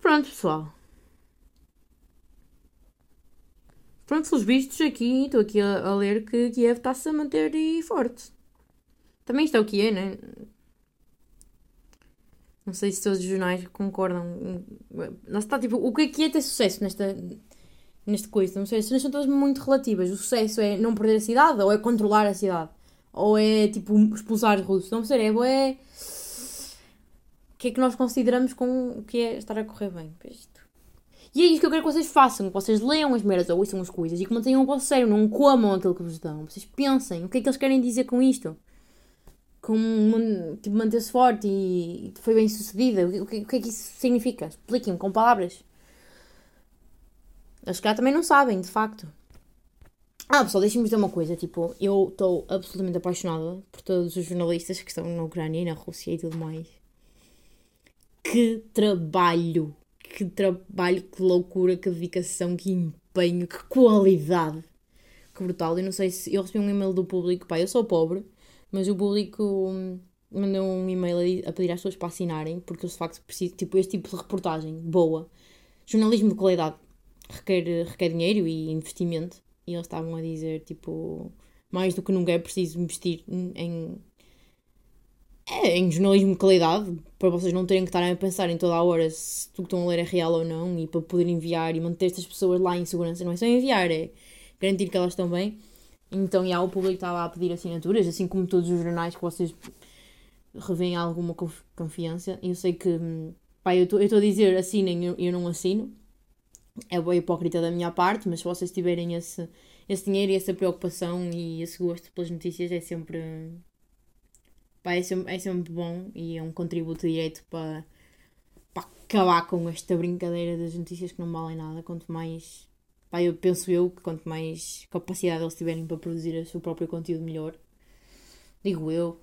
Pronto, pessoal. Pronto, pelos vistos aqui, estou aqui a, a ler que Kiev está-se a manter e forte. Também isto é o que é, né? Não sei se todos os jornais concordam. Não está, tipo, o que é que é ter sucesso nesta, neste coisa? Não sei, as cenas são todas muito relativas. O sucesso é não perder a cidade ou é controlar a cidade? Ou é, tipo, expulsar os russos? Não sei, é... é... O que é que nós consideramos com o que é estar a correr bem? E é isso que eu quero que vocês façam, que vocês leiam as merdas ou ouçam as coisas e que mantenham o vosso cérebro, não comam aquilo que vos dão. Vocês pensem, o que é que eles querem dizer com isto? Com, tipo, manter-se forte e, foi bem sucedida. O que, o que é que isso significa? Expliquem-me com palavras. Eles cá também não sabem, de facto. Ah, pessoal, deixem-me dizer uma coisa. Tipo, eu estou absolutamente apaixonada por todos os jornalistas que estão na Ucrânia e na Rússia e tudo mais. Que trabalho que trabalho, que loucura, que dedicação, que empenho, que qualidade. Que brutal. Eu não sei se. Eu recebi um e-mail do público, pá, eu sou pobre, mas o público hum, mandou um e-mail a, pedir às pessoas para assinarem, porque eu de facto preciso, tipo, este tipo de reportagem boa, jornalismo de qualidade, requer, requer dinheiro e investimento. E eles estavam a dizer, tipo, mais do que nunca é preciso investir em em jornalismo de qualidade, para vocês não terem que estar a pensar em toda a hora se o que estão a ler é real ou não, e para poder enviar e manter estas pessoas lá em segurança. Não é só enviar, é garantir que elas estão bem. Então, já o público estava a pedir assinaturas, assim como todos os jornais que vocês revêem alguma confiança. Eu sei que, pá, eu estou a dizer assinem, eu, eu não assino. É boa hipócrita da minha parte, mas se vocês tiverem esse, esse dinheiro e essa preocupação e esse gosto pelas notícias, é sempre Pá, é, sempre, é sempre bom e é um contributo direito para, para acabar com esta brincadeira das notícias que não valem nada. Quanto mais. Pá, eu penso eu que quanto mais capacidade eles tiverem para produzir o seu próprio conteúdo, melhor. Digo eu.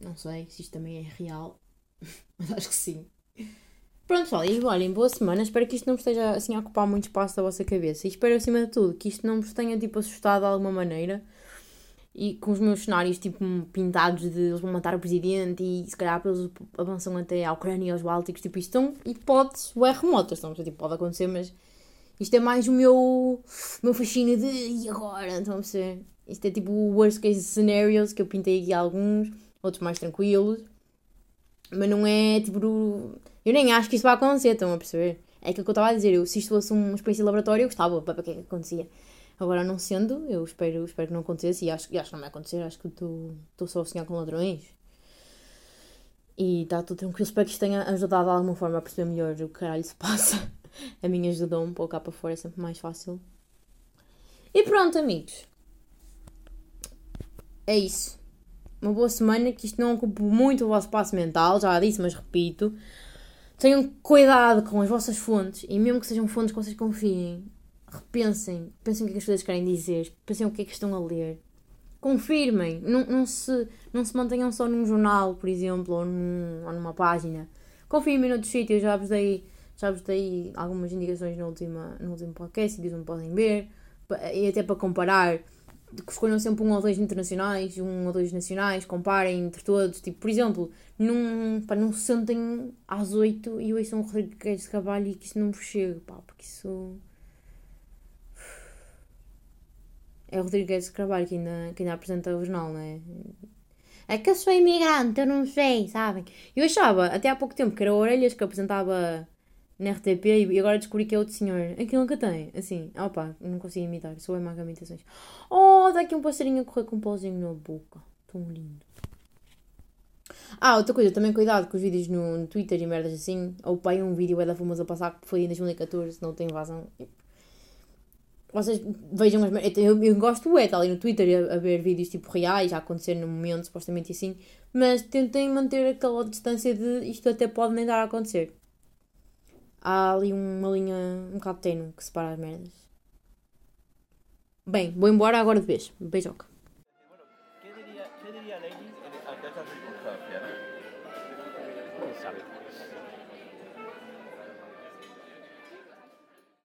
Não sei se isto também é real. Mas acho que sim. Pronto, pessoal, e olhem, boa semana. Espero que isto não esteja assim a ocupar muito espaço da vossa cabeça. E espero, acima de tudo, que isto não vos tenha tipo assustado de alguma maneira e com os meus cenários tipo pintados de eles vão matar o presidente e se calhar eles avançam até à Ucrânia e aos Bálticos, tipo, isto são hipóteses bem remotas, estão, tipo, pode acontecer, mas isto é mais o meu, o meu fascínio de e agora, então você isto é tipo o worst case scenarios que eu pintei aqui alguns, outros mais tranquilos, mas não é tipo, eu nem acho que isso vai acontecer, estão a perceber? É aquilo que eu estava a dizer, eu, se isto fosse uma experiência de laboratório, eu gostava, para que é que acontecia? Agora, não sendo, eu espero, espero que não aconteça e acho, e acho que não vai acontecer. Acho que estou só a sonhar com ladrões. E está tudo tranquilo. Espero que isto tenha ajudado de alguma forma a perceber melhor o que caralho se passa. A minha ajudou um pouco cá para fora, é sempre mais fácil. E pronto, amigos. É isso. Uma boa semana, que isto não ocupe muito o vosso espaço mental, já disse, mas repito. Tenham cuidado com as vossas fontes e mesmo que sejam fontes que vocês confiem, repensem, pensem o que, é que as pessoas querem dizer, pensem o que é que estão a ler. Confirmem, não, não, se, não se mantenham só num jornal, por exemplo, ou, num, ou numa página. Confirmem noutros sítios, já vos dei, já vos dei algumas indicações no, última, no último podcast, sítios onde podem ver, e até para comparar que escolham sempre um ou dois internacionais, um ou dois nacionais, comparem entre todos. Tipo, por exemplo, num, pá, não se sentem às oito e ouçam o Rodrigues de Carvalho e que isso não vos chega, pá, porque isso. É o Rodrigues de Carvalho que ainda, que ainda apresenta o jornal, não é? É que eu sou imigrante, eu não sei, sabem? Eu achava, até há pouco tempo, que era Orelhas que apresentava na RTP e agora descobri que é outro senhor. Aquilo que tem, assim, opa, não consigo imitar, sou em imitações. Oh, dá aqui um passarinho a correr com um pauzinho na boca, tão lindo. Ah, outra coisa, também cuidado com os vídeos no, no Twitter e merdas assim. Ou pai, um vídeo é da famosa a passar que foi em 2014, não tem vazão. Vocês vejam as eu, eu gosto é, estar ali no Twitter a, a, ver vídeos tipo reais, a acontecer no momento, supostamente assim, mas tentem manter aquela distância de isto até pode nem dar a acontecer há ali uma linha um bocado tenue que separa as merdas. Bem, vou embora agora de vez. Beijoca.